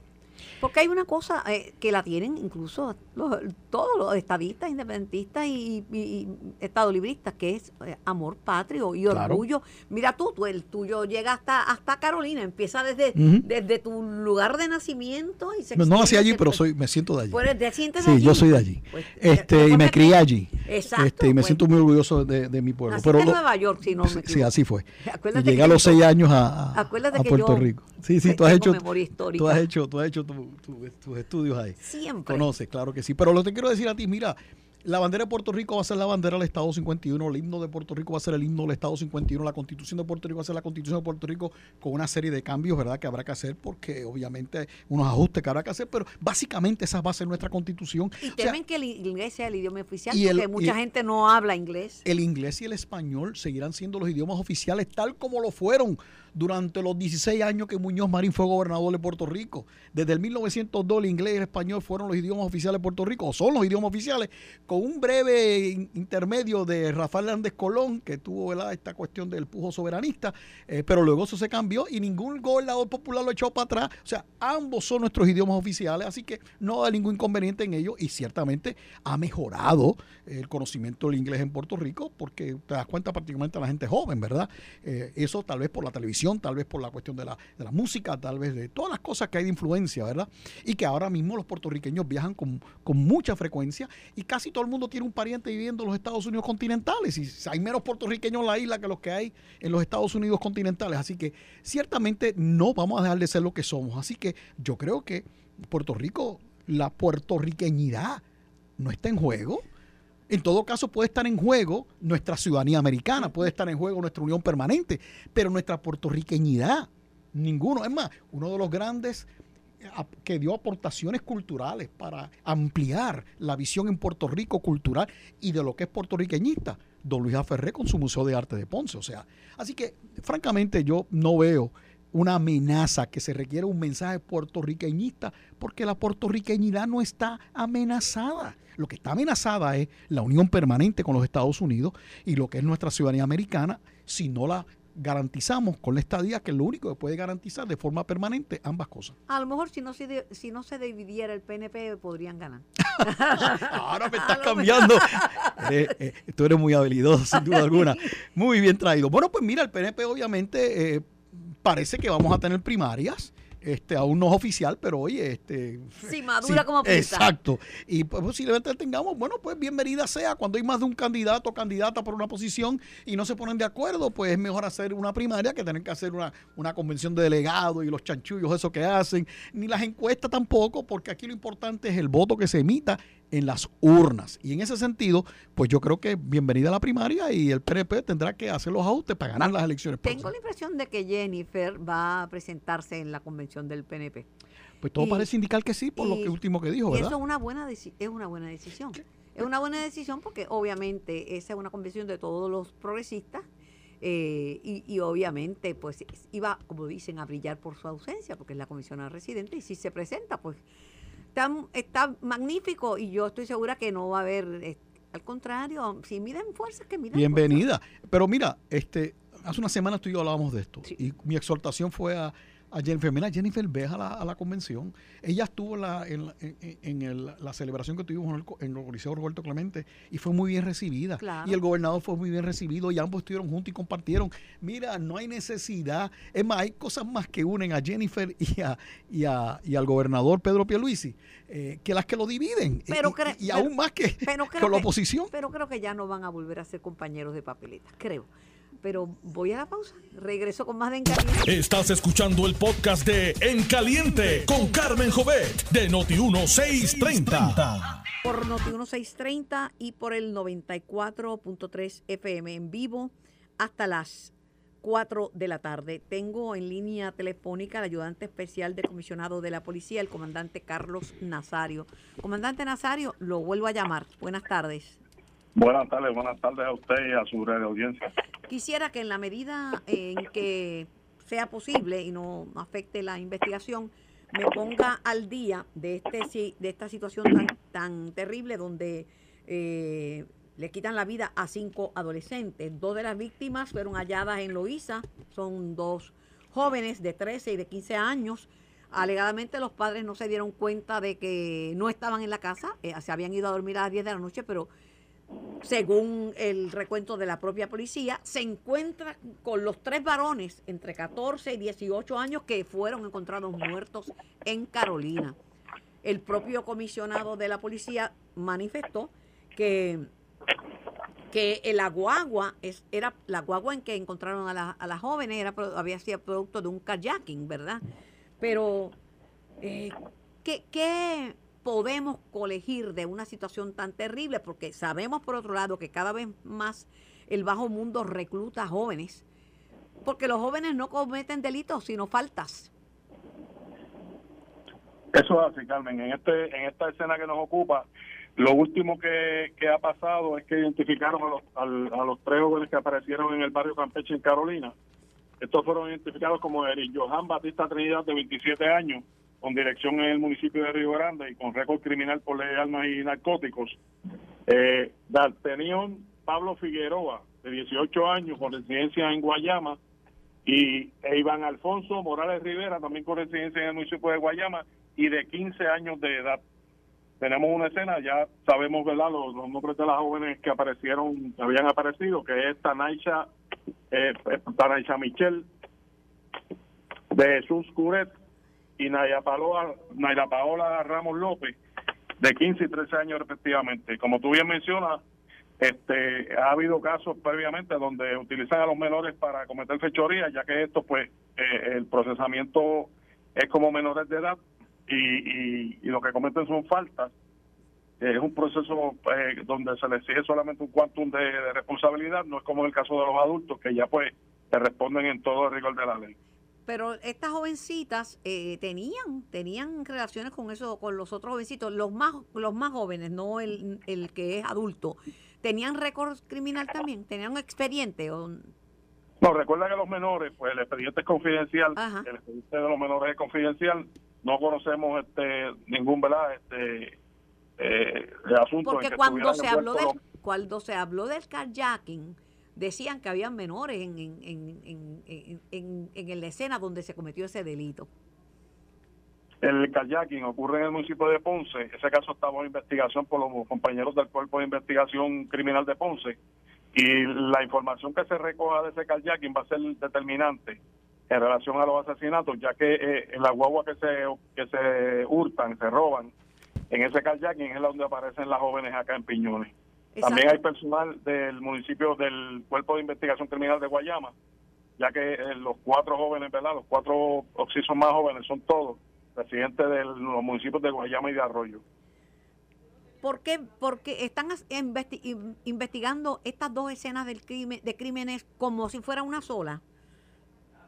Porque hay una cosa eh, que la tienen incluso los- todos los estadistas, independentistas y, y- y estadolibristas, que es eh, amor patrio y Claro. orgullo. Mira tú, tú, el tuyo llega hasta, hasta Carolina, empieza desde, desde tu lugar de nacimiento y se No, no nací allí, pero soy, me siento de allí. Pues te sientes Sí, allí. yo soy de allí. Pues, este, ya- y me ya- crié allí. Exacto, Este, y me pues. siento muy orgulloso de, de mi pueblo. Pero en lo- Nueva York, si no me sí, así fue. Acuérdate y llegué a los yo- seis años a, a- a que Puerto yo Rico. Sí, sí, tú has hecho, tú has hecho, tú has hecho tu- tu- tus estudios ahí. Siempre. Conoces, claro que sí. Pero lo que quiero decir a ti, mira, la bandera de Puerto Rico va a ser la bandera del Estado 51, el himno de Puerto Rico va a ser el himno del Estado 51, la constitución de Puerto Rico va a ser la constitución de Puerto Rico con una serie de cambios, ¿verdad? Que habrá que hacer porque obviamente unos ajustes que habrá que hacer, pero básicamente esa va a ser nuestra constitución. Y O sea, temen que el inglés sea el idioma oficial, y el- porque mucha y- gente no habla inglés. el inglés y el español seguirán siendo los idiomas oficiales tal como lo fueron durante los 16 años que Muñoz Marín fue gobernador de Puerto Rico. Desde el 1902 el inglés y el español fueron los idiomas oficiales de Puerto Rico, o son los idiomas oficiales, con un breve in- intermedio de Rafael Hernández Colón, que tuvo esta cuestión del pujo soberanista, eh, pero luego eso se cambió y ningún gobernador popular lo echó para atrás. O sea, ambos son nuestros idiomas oficiales, así que no hay ningún inconveniente en ello y ciertamente ha mejorado el conocimiento del inglés en Puerto Rico, porque te das cuenta particularmente la gente joven, ¿verdad? Eh, eso tal vez por la televisión, tal vez por la cuestión de la, de la música, tal vez de todas las cosas que hay de influencia, ¿verdad? Y que ahora mismo los puertorriqueños viajan con, con mucha frecuencia y casi todo el mundo tiene un pariente viviendo en los Estados Unidos continentales y hay menos puertorriqueños en la isla que los que hay en los Estados Unidos continentales. Así que ciertamente no vamos a dejar de ser lo que somos. Así que yo creo que Puerto Rico, la puertorriqueñidad no está en juego. En todo caso, puede estar en juego nuestra ciudadanía americana, puede estar en juego nuestra unión permanente, pero nuestra puertorriqueñidad, ninguno. Es más, uno de los grandes eh, que dio aportaciones culturales para ampliar la visión en Puerto Rico cultural y de lo que es puertorriqueñista, don Luis A. Ferré con su Museo de Arte de Ponce. O sea, así que francamente yo no veo una amenaza que se requiere un mensaje puertorriqueñista porque la puertorriqueñidad no está amenazada. Lo que está amenazada es la unión permanente con los Estados Unidos y lo que es nuestra ciudadanía americana si no la garantizamos con la estadía, que es lo único que puede garantizar de forma permanente ambas cosas. A lo mejor si no se, si no se dividiera el PNP podrían ganar. Ahora me estás cambiando. Eres- eh, tú eres muy habilidoso, sin duda alguna. Muy bien traído. Bueno, pues mira, el PNP obviamente eh, parece que vamos a tener primarias. Este, aún no es oficial, pero oye, este. Sí, madura como pinta. Exacto. Y pues, posiblemente tengamos, bueno, pues bienvenida sea. Cuando hay más de un candidato o candidata por una posición y no se ponen de acuerdo, pues es mejor hacer una primaria que tener que hacer una, una convención de delegados y los chanchullos, eso que hacen. Ni las encuestas tampoco, porque aquí lo importante es el voto que se emita en las urnas. Y en ese sentido, pues yo creo que bienvenida a la primaria y el PNP tendrá que hacer los ajustes para ganar las elecciones. Tengo la impresión de que Jennifer va a presentarse en la convención del PNP. Pues todo y- parece indicar que sí, por lo y- que último que dijo, Y ¿verdad? eso es una buena, es una buena decisión. es una buena decisión porque obviamente esa es una convención de todos los progresistas eh, y, obviamente pues iba, como dicen, a brillar por su ausencia porque es la comisionada residente y si se presenta pues está, está magnífico y yo estoy segura que no va a haber, al contrario, si miden fuerzas que miden Bienvenida. Pero mira, este hace una semana tú y yo hablábamos de esto y mi exhortación fue a a Jennifer. Mira, Jennifer, ve a la, a la convención. Ella estuvo la, en, en, la celebración que tuvimos en el, Coliseo Roberto Clemente y fue muy bien recibida. Y el gobernador fue muy bien recibido y ambos estuvieron juntos y compartieron. Mira, no hay necesidad. Es más, hay cosas más que unen a Jennifer y, a, y, a, y al gobernador Pedro Pierluisi eh, que las que lo dividen. Pero y, aún más que con la oposición. Pero creo que ya no van a volver a ser compañeros de papeleta. Creo pero voy a la pausa. Regreso con más de En Caliente. Estás escuchando el podcast de En Caliente con Carmen Jovet de Noti1630. Por Noti1630 y por el 94.3 FM en vivo hasta las 4 de la tarde. Tengo en línea telefónica al ayudante especial de comisionado de la policía, el comandante Carlos Nazario. Comandante Nazario, lo vuelvo a llamar. Buenas tardes. Buenas tardes, buenas tardes a usted y a su red audiencia. Quisiera que en la medida en que sea posible y no afecte la investigación, me ponga al día de este de esta situación tan, tan terrible donde eh, le quitan la vida a cinco adolescentes. Dos de las víctimas fueron halladas en Loíza, son dos jóvenes de 13 y de 15 años. Alegadamente los padres no se dieron cuenta de que no estaban en la casa, eh, se habían ido a dormir a las 10 de la noche, pero según el recuento de la propia policía, se encuentra con los tres varones entre 14 y 18 años que fueron encontrados muertos en Carolina. El propio comisionado de la policía manifestó que, que el guagua es, era la guagua en que encontraron a, la, a las jóvenes había sido producto de un kayaking, ¿verdad? Pero, eh, ¿qué, ¿qué podemos colegir de una situación tan terrible, porque sabemos por otro lado que cada vez más el bajo mundo recluta jóvenes, porque los jóvenes no cometen delitos, sino faltas. Eso es así, Carmen. En, este, en esta escena que nos ocupa, lo último que, ha pasado es que identificaron a los, a, los tres jóvenes que aparecieron en el barrio Campeche, en Carolina. Estos fueron identificados como Eric Johan Batista Trinidad, de 27 años, con dirección en el municipio de Río Grande y con récord criminal por ley de armas y narcóticos. Eh, D'Artenión Pablo Figueroa, de 18 años, con residencia en Guayama, y e Iván Alfonso Morales Rivera, también con residencia en el municipio de Guayama, y de 15 años de edad. Tenemos una escena, ya sabemos ¿verdad? Los, nombres de las jóvenes que aparecieron, habían aparecido, que es Tanaisha, eh, Tanaisha Michel, Jesús Curet, y Naya Paola, Paola Ramos López, de 15 y 13 años respectivamente. Como tú bien mencionas, este, ha habido casos previamente donde utilizan a los menores para cometer fechorías, ya que esto, pues, eh, el procesamiento es como menores de edad y, y, lo que cometen son faltas. Es un proceso eh, donde se les exige solamente un quantum de, responsabilidad, no es como en el caso de los adultos, que ya pues se responden en todo el rigor de la ley. Pero estas jovencitas eh, tenían tenían relaciones con eso, con los otros jovencitos, los más los más jóvenes, no el, el que es adulto. ¿Tenían récord criminal también? ¿Tenían un expediente? O... No, recuerda que los menores, pues el expediente es confidencial. El expediente de los menores es confidencial. No conocemos este ningún, ¿verdad? Este eh, asunto. Porque cuando se habló del, cuando se habló del carjacking, decían que había menores en, en, en, en, la escena donde se cometió ese delito. El kayaking ocurre en el municipio de Ponce. Ese caso está bajo investigación por los compañeros del Cuerpo de Investigación Criminal de Ponce. Y la información que se recoja de ese kayaking va a ser determinante en relación a los asesinatos, ya que eh, en la guagua que se, que se hurtan, se roban, en ese kayaking es donde aparecen las jóvenes acá en Piñones. También hay personal del municipio del Cuerpo de Investigación Criminal de Guayama, ya que eh, los cuatro jóvenes, ¿verdad? Los cuatro oxisos más jóvenes son todos residentes de los municipios de Guayama y de Arroyo. ¿Por qué? Porque están investigando estas dos escenas del crimen, de crímenes como si fuera una sola.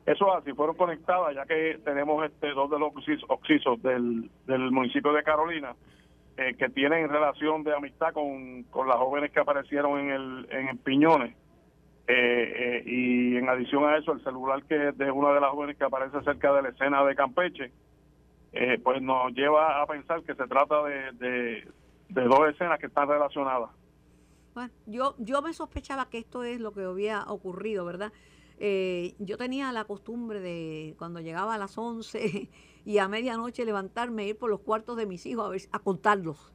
Eso así, fueron conectadas, ya que tenemos este dos de los oxisos del, del municipio de Carolina eh, que tienen relación de amistad con, con las jóvenes que aparecieron en el, en el Piñones. Eh, y en adición a eso, el celular que de una de las jóvenes que aparece cerca de la escena de Campeche, pues nos lleva a pensar que se trata de, de, de dos escenas que están relacionadas. Bueno, yo, yo me sospechaba que esto es lo que había ocurrido, ¿verdad? Eh, yo tenía la costumbre de cuando llegaba a las 11 y a medianoche levantarme e ir por los cuartos de mis hijos a, ver, a contarlos.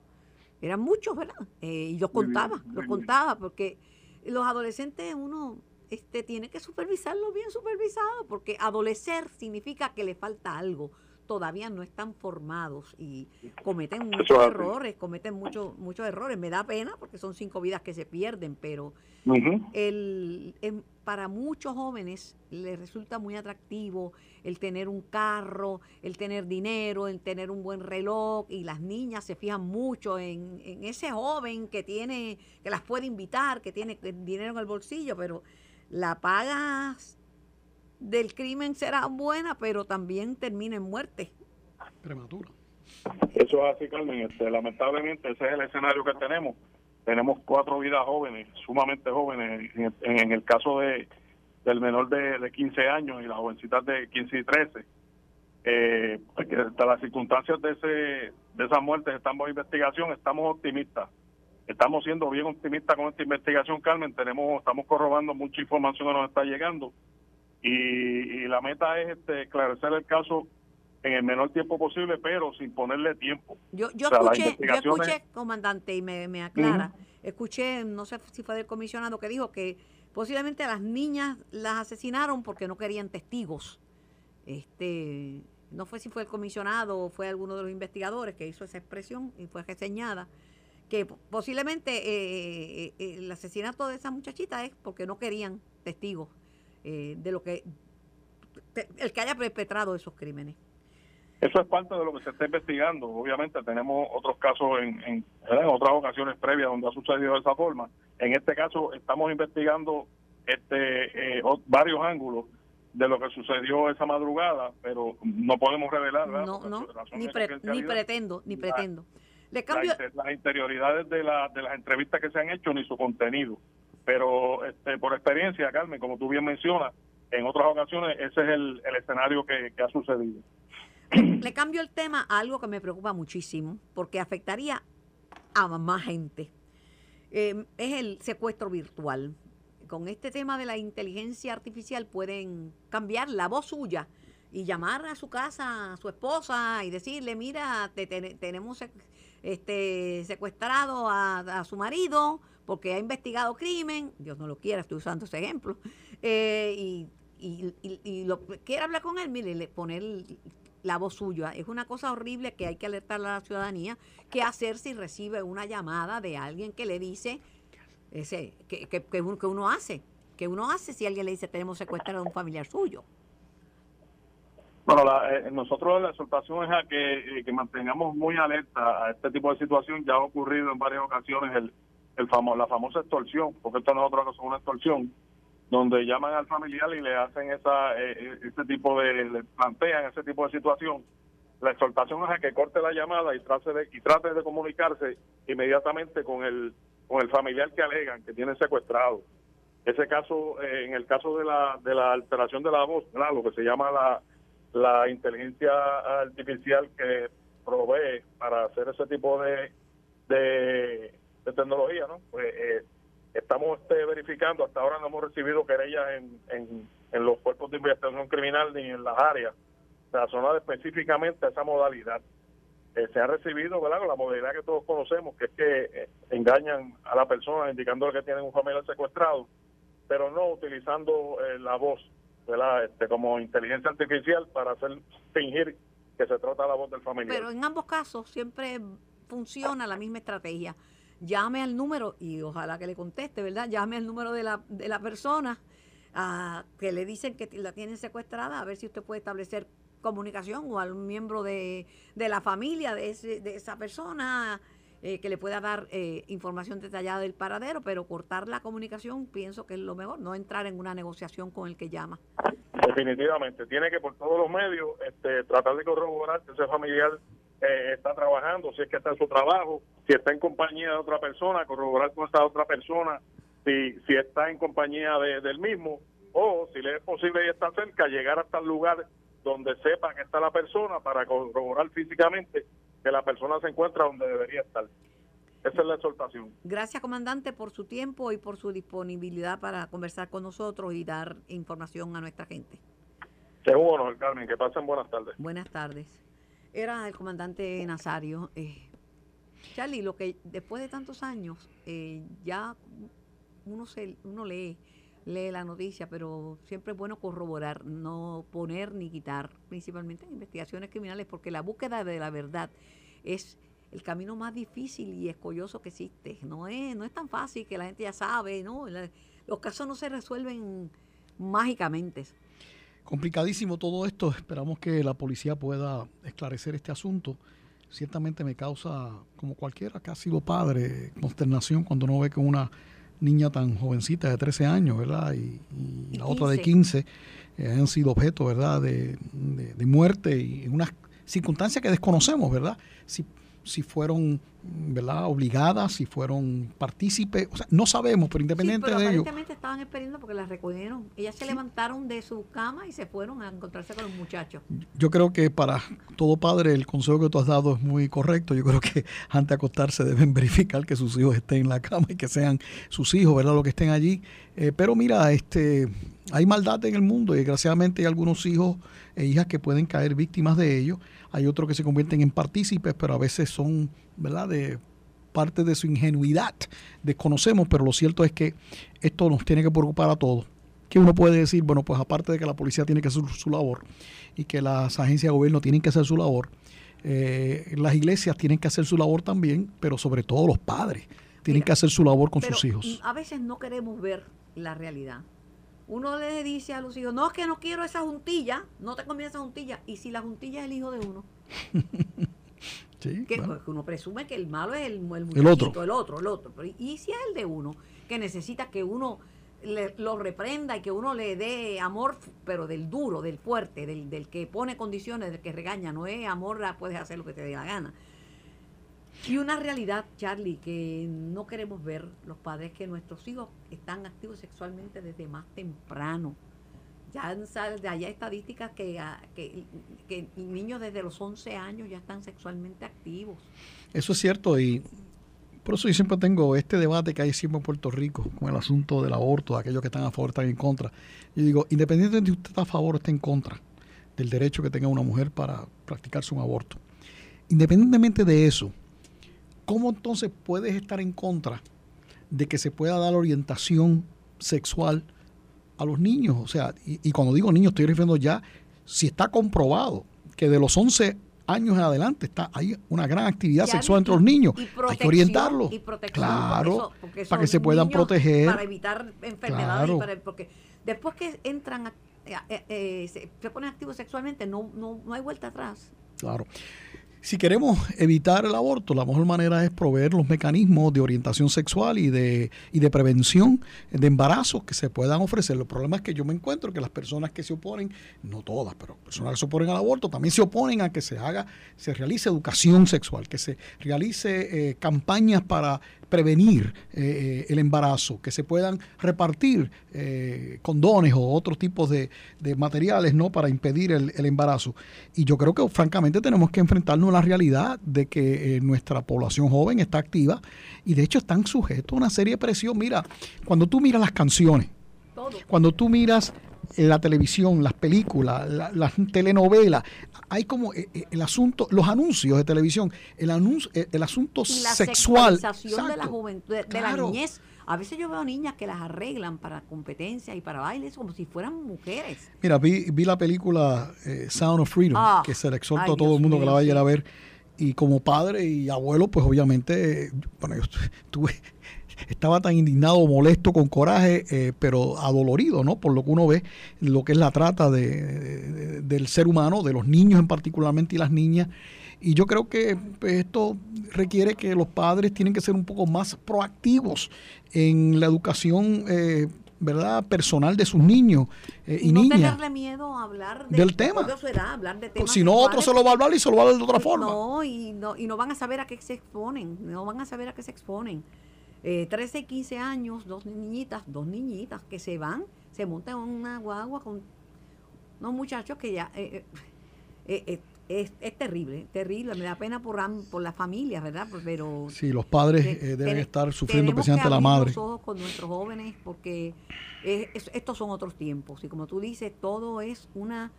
Eran muchos, ¿verdad? Eh, y yo contaba, los contaba, porque los adolescentes uno este, tiene que supervisarlos bien supervisado, porque adolecer significa que le falta algo todavía no están formados y cometen muchos errores, cometen muchos muchos errores. Me da pena porque son cinco vidas que se pierden, pero el, em, para muchos jóvenes les resulta muy atractivo el tener un carro, el tener dinero, el tener un buen reloj y las niñas se fijan mucho en, en ese joven que tiene, que las puede invitar, que tiene dinero en el bolsillo, pero la pagas del crimen será buena, pero también termina en muerte. Prematura. Eso es así, Carmen. Este, lamentablemente ese es el escenario que tenemos. Tenemos cuatro vidas jóvenes, sumamente jóvenes. En, el caso de del menor de, de, 15 años y las jovencitas de 15 y 13. Eh, hasta las circunstancias de, ese, de esas muertes estamos en investigación, estamos optimistas. Estamos siendo bien optimistas con esta investigación, Carmen. Tenemos, estamos corrobando mucha información que nos está llegando y, la meta es este, esclarecer el caso en el menor tiempo posible, pero sin ponerle tiempo. Yo, yo, escuché, yo escuché, comandante, y me, me aclara, escuché, no sé si fue del comisionado, que dijo que posiblemente a las niñas las asesinaron porque no querían testigos. Este, no fue si fue el comisionado o fue alguno de los investigadores que hizo esa expresión y fue reseñada, que posiblemente eh, eh, eh, el asesinato de esa muchachita es porque no querían testigos eh, de lo que el que haya perpetrado esos crímenes. Eso es parte de lo que se está investigando. Obviamente tenemos otros casos en, en, otras ocasiones previas donde ha sucedido de esa forma. En este caso estamos investigando este eh, varios ángulos de lo que sucedió esa madrugada, pero no podemos revelar. No, no, ni, ni, pretendo, ni pretendo. Le cambio... las interioridades de, la, de las entrevistas que se han hecho ni su contenido. Pero este, por experiencia, Carmen, como tú bien mencionas, en otras ocasiones ese es el, escenario que, ha sucedido. Le cambio el tema a algo que me preocupa muchísimo, porque afectaría a más gente. Eh, es el secuestro virtual. Con este tema de la inteligencia artificial pueden cambiar la voz suya y llamar a su casa a su esposa y decirle, mira, te, tenemos este, secuestrado a, su marido porque ha investigado crimen, Dios no lo quiera, estoy usando ese ejemplo, eh, y, y, lo, quiere hablar con él, mire, le poner la voz suya. Es una cosa horrible que hay que alertar a la ciudadanía qué hacer si recibe una llamada de alguien que le dice ese, que, que, que, uno, hace, que uno hace si alguien le dice tenemos secuestrado a un familiar suyo. Bueno, eh, nosotros la exhortación es a que, eh, que, mantengamos muy alerta a este tipo de situación. Ya ha ocurrido en varias ocasiones el, el famo la famosa extorsión, porque esto no es otra cosa, una extorsión, donde llaman al familiar y le hacen esa eh, eh, ese tipo de, le plantean ese tipo de situación. La exhortación es a que corte la llamada y trate de, y trate de comunicarse inmediatamente con el con el familiar que alegan que tiene secuestrado. Ese caso, eh, en el caso de la, de la alteración de la voz, lo que se llama la, la inteligencia artificial que provee para hacer ese tipo de, de de tecnología, ¿no? Pues eh, estamos este, verificando, hasta ahora no hemos recibido querellas en, en, los cuerpos de investigación criminal ni en las áreas relacionadas específicamente a esa modalidad. Eh, se ha recibido, ¿verdad?, la modalidad que todos conocemos, que es que eh, engañan a la persona indicando que tienen un familiar secuestrado, pero no utilizando la voz, ¿verdad?, este, como inteligencia artificial para hacer fingir que se trata la voz del familiar. Pero en ambos casos siempre funciona la misma estrategia llame al número y ojalá que le conteste, ¿verdad? Llame al número de la, de la persona a, que le dicen que la tienen secuestrada, a ver si usted puede establecer comunicación o algún miembro de, de la familia de, ese, de esa persona eh, que le pueda dar eh, información detallada del paradero, pero cortar la comunicación pienso que es lo mejor, no entrar en una negociación con el que llama. Definitivamente, tiene que por todos los medios este, tratar de corroborar que ese familiar eh, está trabajando, si es que está en su trabajo, si está en compañía de otra persona, corroborar con esa otra persona, si, si está en compañía de, del mismo, o si le es posible y está cerca, llegar hasta el lugar donde sepa que está la persona para corroborar físicamente que la persona se encuentra donde debería estar. Esa es la exhortación. Gracias, comandante, por su tiempo y por su disponibilidad para conversar con nosotros y dar información a nuestra gente. Seguro, Carmen. Que pasen buenas tardes. Buenas tardes. Era el comandante Nazario. Eh, Charlie, lo que después de tantos años, eh, ya uno, se, uno lee, lee la noticia, pero siempre es bueno corroborar, no poner ni quitar, principalmente en investigaciones criminales, porque la búsqueda de la verdad es el camino más difícil y escolloso que existe. No es, no es tan fácil que la gente ya sabe, ¿no? los casos no se resuelven mágicamente. Complicadísimo todo esto. Esperamos que la policía pueda esclarecer este asunto. Ciertamente me causa, como cualquiera que ha sido padre, consternación cuando uno ve que una niña tan jovencita de 13 años, ¿verdad? Y, la otra de 15 eh, han sido objeto, ¿verdad? De, de, muerte y en unas circunstancias que desconocemos, ¿verdad? Si si fueron ¿verdad? obligadas, si fueron partícipes, o sea, no sabemos, pero independiente de ello. Aparentemente estaban esperando porque las recogieron. Ellas se levantaron de su cama y se fueron a encontrarse con los muchachos. Yo creo que para todo padre el consejo que tú has dado es muy correcto. Yo creo que antes de acostarse deben verificar que sus hijos estén en la cama y que sean sus hijos, ¿verdad? Los que estén allí. Eh, pero mira, este hay maldad en el mundo y desgraciadamente hay algunos hijos e hijas que pueden caer víctimas de ello hay otros que se convierten en partícipes, pero a veces son, ¿verdad?, de parte de su ingenuidad. Desconocemos, pero lo cierto es que esto nos tiene que preocupar a todos. Que uno puede decir, bueno, pues aparte de que la policía tiene que hacer su labor y que las agencias de gobierno tienen que hacer su labor, eh, las iglesias tienen que hacer su labor también, pero sobre todo los padres tienen que hacer su labor con sus hijos. A veces no queremos ver la realidad uno le dice a los hijos, no, es que no quiero esa juntilla, no te conviene esa juntilla. Y si la juntilla es el hijo de uno. sí, que, pues, uno presume que el malo es el, el, el otro. el otro, el otro. Pero, y si es el de uno, que necesita que uno lo reprenda y que uno le dé amor, pero del duro, del fuerte, del, del que pone condiciones, del que regaña, no es amor, puedes hacer lo que te dé la gana. Y una realidad, Charlie, que no queremos ver los padres, que nuestros hijos están activos sexualmente desde más temprano. Ya de allá estadísticas que, ah, que, que, niños desde los 11 años ya están sexualmente activos. Eso es cierto y por eso yo siempre tengo este debate que hay siempre en Puerto Rico con el asunto del aborto, aquellos que están a favor, están en contra. Yo digo, independientemente de usted está a favor o está en contra del derecho que tenga una mujer para practicarse un aborto, independientemente de eso, ¿cómo entonces puedes estar en contra de que se pueda dar orientación sexual a los niños? O sea, y, cuando digo niños estoy refiriendo ya, si está comprobado que de los 11 años en adelante está hay una gran actividad sexual entre los niños. hay que orientarlos. claro, para que se puedan proteger. Para evitar enfermedades. porque después que entran, eh, eh, se, ponen activos sexualmente, no, no, no hay vuelta atrás. Claro. Si queremos evitar el aborto, la mejor manera es proveer los mecanismos de orientación sexual y de, y de prevención de embarazos que se puedan ofrecer. El problema es que yo me encuentro que las personas que se oponen, no todas, pero personas que se oponen al aborto, también se oponen a que se haga, se realice educación sexual, que se realice eh, campañas para prevenir eh, el embarazo, que se puedan repartir eh, condones o otros tipos de, materiales no para impedir el, embarazo. Y yo creo que francamente tenemos que enfrentarnos a la realidad de que eh, nuestra población joven está activa y de hecho están sujetos a una serie de presión. Mira, cuando tú miras las canciones, cuando tú miras la televisión, las películas, las telenovelas, hay como eh, eh, el asunto, los anuncios de televisión, el anuncio, eh, el asunto y la sexual. de la juventud, de, la niñez. A veces yo veo niñas que las arreglan para competencias y para bailes como si fueran mujeres. Mira, vi, la película Sound of Freedom, ah, que se le exhorta a todo el mundo que la vaya a ver. Y como padre y abuelo, pues obviamente, bueno, yo tuve estaba tan indignado, molesto, con coraje, eh, pero adolorido, ¿no? Por lo que uno ve, lo que es la trata de, del ser humano, de los niños en particularmente y las niñas. Y yo creo que pues, esto requiere que los padres tienen que ser un poco más proactivos en la educación eh, ¿verdad? personal de sus niños eh, y, no niñas. tenerle miedo a hablar del tema. De su edad, hablar de pues si no, otro se lo va a hablar y se lo va a hablar de otra forma. No y, no, y no van a saber a qué se exponen, no van a saber a qué se exponen. Eh, 13 y 15 años, dos niñitas, dos niñitas que se van, se montan en una guagua con unos muchachos que ya... Eh, eh, eh es, es, terrible, terrible. Me da pena por, por las familias, ¿verdad? Pero sí, los padres eh, deben estar sufriendo, especialmente la madre. los ojos con nuestros jóvenes porque estos son otros tiempos. Y como tú dices, todo es una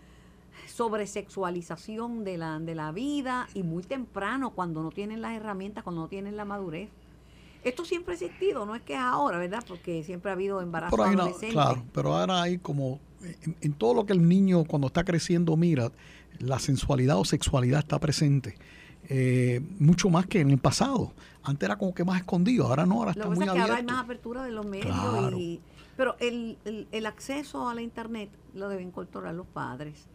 sobresexualización de la, de la vida y muy temprano, cuando no tienen las herramientas, cuando no tienen la madurez. Esto siempre ha existido, no es que es ahora, ¿verdad? Porque siempre ha habido embarazo claro, pero ahora hay como, en todo lo que el niño cuando está creciendo mira, la sensualidad o sexualidad está presente. Eh, mucho más que en el pasado. Antes era como que más escondido, ahora no, ahora está muy abierto. ahora hay más apertura de los medios. Y, pero el, el, acceso a la internet lo deben controlar los padres.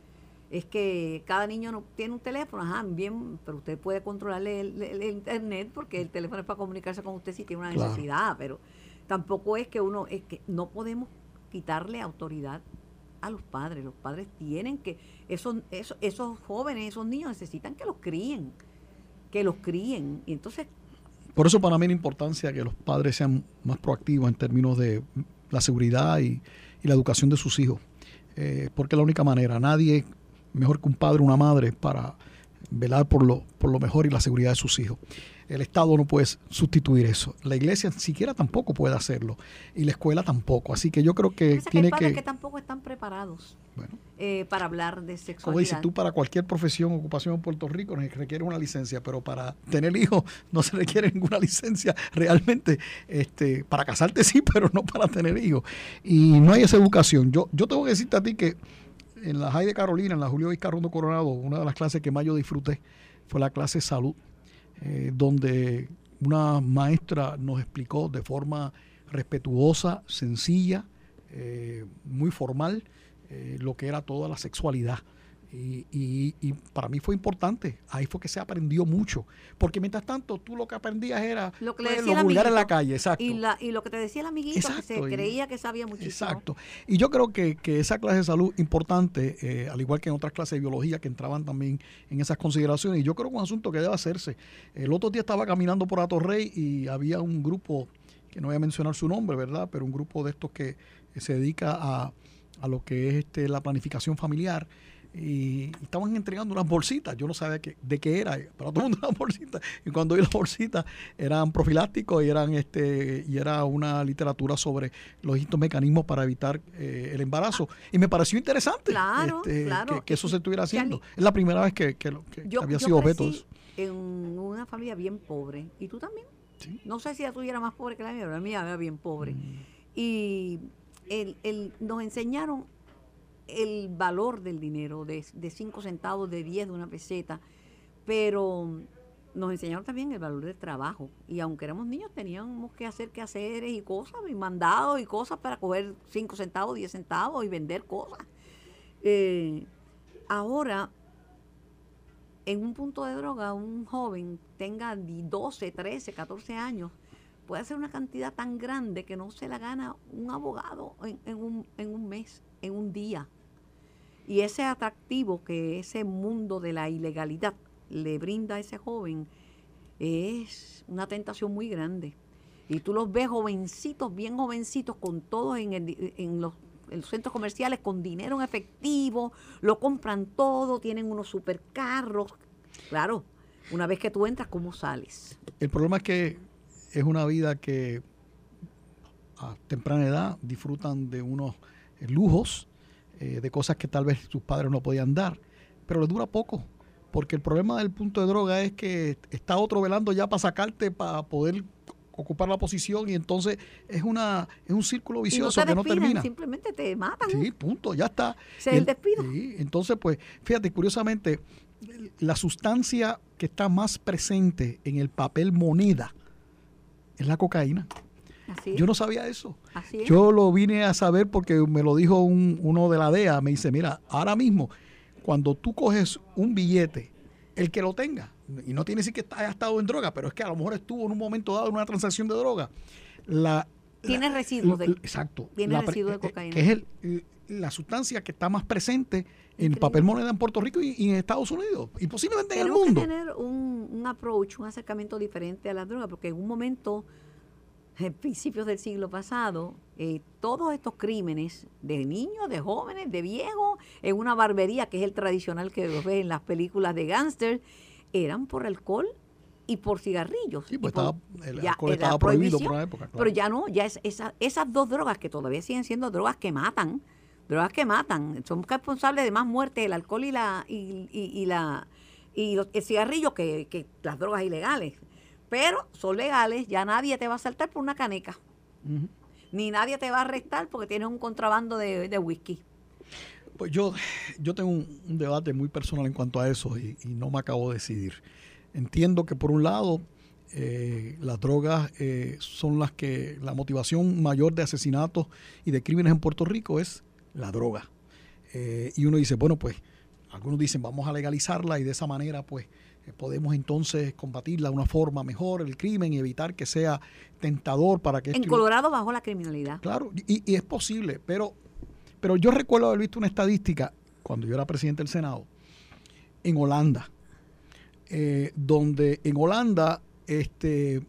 Es que cada niño no tiene un teléfono, ajá, bien, pero usted puede controlarle el, internet porque el teléfono es para comunicarse con usted si tiene una necesidad, pero tampoco es que uno, es que no podemos quitarle autoridad a los padres. Los padres tienen que, esos, esos, esos jóvenes, esos niños necesitan que los críen, que los críen. Y entonces... Por eso para mí la importancia que los padres sean más proactivos en términos de la seguridad y, la educación de sus hijos. Eh, porque es la única manera. Nadie mejor que un padre o una madre para velar por lo, por lo mejor y la seguridad de sus hijos. El Estado no puede sustituir eso. La iglesia siquiera tampoco puede hacerlo. Y la escuela tampoco. Así que yo creo que tiene que... que tampoco están preparados eh, para hablar de sexualidad. Como dices tú, para cualquier profesión ocupación en Puerto Rico requiere una licencia, pero para tener hijos no se requiere ninguna licencia realmente. este Para casarte sí, pero no para tener hijos. Y no hay esa educación. Yo, yo tengo que decirte a ti que en la High de Carolina, en la Julio Vizcarrondo Coronado, una de las clases que más yo disfruté fue la clase salud eh, donde una maestra nos explicó de forma respetuosa, sencilla, eh, muy formal, eh, lo que era toda la sexualidad. Y, y, para mí fue importante. Ahí fue que se aprendió mucho. Porque mientras tanto, tú lo que aprendías era lo, que le pues, vulgar en la calle. Exacto. Y, la, y lo que te decía el amiguito, que se creía que sabía muchísimo. Exacto. Y yo creo que, que esa clase de salud importante, eh, al igual que en otras clases de biología que entraban también en esas consideraciones, y yo creo que es un asunto que debe hacerse. El otro día estaba caminando por Atorrey y había un grupo, que no voy a mencionar su nombre, ¿verdad? Pero un grupo de estos que se dedica a, a lo que es este, la planificación familiar y estaban entregando unas bolsitas. Yo no sabía de qué era, pero todo el mundo unas bolsitas. Y cuando vi las bolsitas eran profilácticos y eran este y era una literatura sobre los distintos mecanismos para evitar eh, el embarazo. Y me pareció interesante este, Que, eso se estuviera haciendo. Es la primera vez que, había sido objeto de eso. En una familia bien pobre. ¿Y tú también? No sé si la tuya era más pobre que la mía, pero la mía era bien pobre. Mm. Y el, el, nos enseñaron el valor del dinero, de 5 centavos, de 10, de una peseta, pero nos enseñaron también el valor del trabajo. Y aunque éramos niños, teníamos que hacer quehaceres y cosas, y mandados y cosas para coger 5 centavos, 10 centavos y vender cosas. Eh, ahora, en un punto de droga, un joven tenga 12, 13, 14 años, puede hacer una cantidad tan grande que no se la gana un abogado en, un, en un mes, en un día. Y ese atractivo que ese mundo de la ilegalidad le brinda a ese joven es una tentación muy grande. Y tú los ves jovencitos, bien jovencitos, con todos en, en, los, centros comerciales, con dinero en efectivo, lo compran todo, tienen unos supercarros. Claro, una vez que tú entras, ¿cómo sales? El problema es que es una vida que a temprana edad disfrutan de unos lujos eh, de cosas que tal vez sus padres no podían dar, pero les dura poco, porque el problema del punto de droga es que está otro velando ya para sacarte, para poder ocupar la posición y entonces es una es un círculo vicioso que no termina. Simplemente te matan. Sí, punto, ya está. Se el, despido. entonces, pues, fíjate, curiosamente, la sustancia que está más presente en el papel moneda es la cocaína. Yo no sabía eso. Yo lo vine a saber porque me lo dijo uno de la DEA. Me dice, mira, ahora mismo, cuando tú coges un billete, el que lo tenga, y no tiene que decir que haya estado en droga, pero es que a lo mejor estuvo en un momento dado en una transacción de droga, la, tiene residuos de exacto tiene residuos de cocaína que es el, la sustancia que está más presente en el papel moneda en Puerto Rico y, en Estados Unidos y posiblemente en el mundo. Que tener un, un approach, un acercamiento diferente a la droga, porque en un momento, en principios del siglo pasado, eh, todos estos crímenes de niños, de jóvenes, de viejos, en una barbería, que es el tradicional que ves en las películas de gángster, eran por alcohol y por cigarrillos. Sí, pues estaba, el alcohol estaba prohibido por una época. Pero ya no, ya es, esas dos drogas que todavía siguen siendo drogas que matan, drogas que matan, son responsables de más muertes el alcohol y la y, y, la y el cigarrillo que, que, las drogas ilegales. Pero son legales, ya nadie te va a saltar por una caneca. Ni nadie te va a arrestar porque tienes un contrabando de, whisky. Pues yo, yo tengo un, debate muy personal en cuanto a eso y, no me acabo de decidir. Entiendo que por un lado eh, las drogas eh, son las que la motivación mayor de asesinatos y de crímenes en Puerto Rico es la droga. Eh, y uno dice, bueno, pues algunos dicen vamos a legalizarla y de esa manera pues podemos entonces combatirla de una forma mejor, el crimen, y evitar que sea tentador para que... En Colorado bajó la criminalidad. Claro, y, es posible, pero, pero yo recuerdo haber visto una estadística cuando yo era presidente del Senado en Holanda, eh, donde en Holanda, este,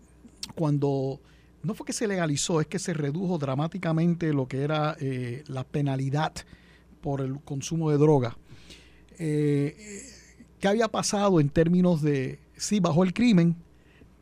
cuando no fue que se legalizó, es que se redujo dramáticamente lo que era eh, la penalidad por el consumo de droga. Eh, ¿Qué había pasado en términos de, sí, bajó el crimen,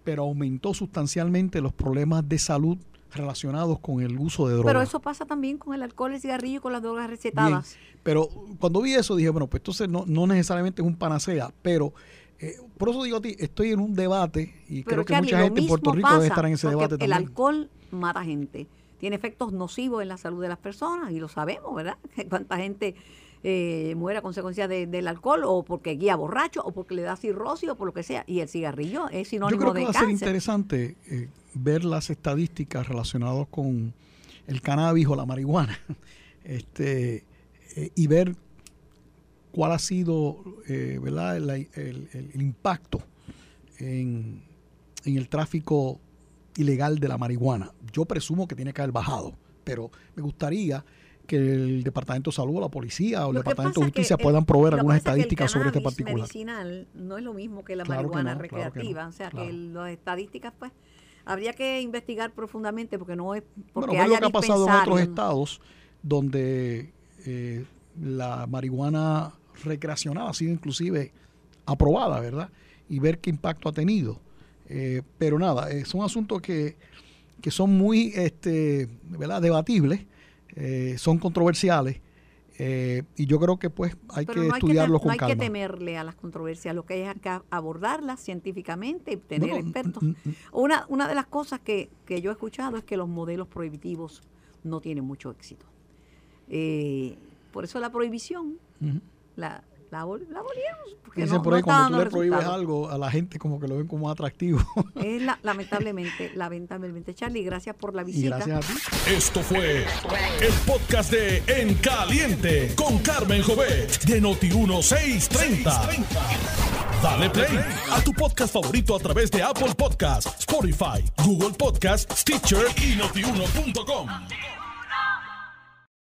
pero aumentó sustancialmente los problemas de salud relacionados con el uso de drogas. Pero eso pasa también con el alcohol, el cigarrillo y con las drogas recetadas. pero cuando vi eso dije, bueno, pues entonces no, no necesariamente es un panacea, pero eh, por eso digo a ti, estoy en un debate y creo que mucha gente en Puerto Rico debe estar en ese debate también. El alcohol mata gente, tiene efectos nocivos en la salud de las personas y lo sabemos, ¿verdad? Cuánta gente eh, muere a consecuencia del alcohol o porque guía borracho o porque le da cirrosis o por lo que sea. Y el cigarrillo es sinónimo Yo creo que va a ser interesante eh, ver las estadísticas relacionadas con el cannabis o la marihuana este y ver cuál ha sido eh, ¿verdad? El, impacto en, el tráfico ilegal de la marihuana. Yo presumo que tiene que haber bajado, pero me gustaría que el Departamento de Salud o la policía o el Departamento de Justicia puedan proveer algunas estadísticas sobre este particular. medicinal no es lo mismo que la marihuana recreativa, o sea que las estadísticas pues habría que investigar profundamente porque no es porque bueno, lo que ha pasado en otros estados donde eh, la marihuana recreacional ha sido inclusive aprobada, ¿verdad? Y ver qué impacto ha tenido. Eh, pero nada, son asuntos que, que son muy este, ¿verdad? debatibles, eh, son controversiales. y yo creo que pues hay que estudiarlos con calma. No hay que temerle a las controversias, lo que hay es que abordarlas científicamente y tener expertos. Una, una de las cosas que, que, yo he escuchado es que los modelos prohibitivos no tienen mucho éxito. por eso la prohibición la, la, la Dicen no, por ahí, cuando tú le prohíbes algo a la gente, como que lo ven como atractivo. Es lamentablemente, lamentablemente. Charlie, gracias por la visita. gracias a ti. Esto fue el podcast de En Caliente con Carmen Jovet de Noti1630. Dale play a tu podcast favorito a través de Apple Podcasts, Spotify, Google Podcasts, Stitcher y notiuno.com.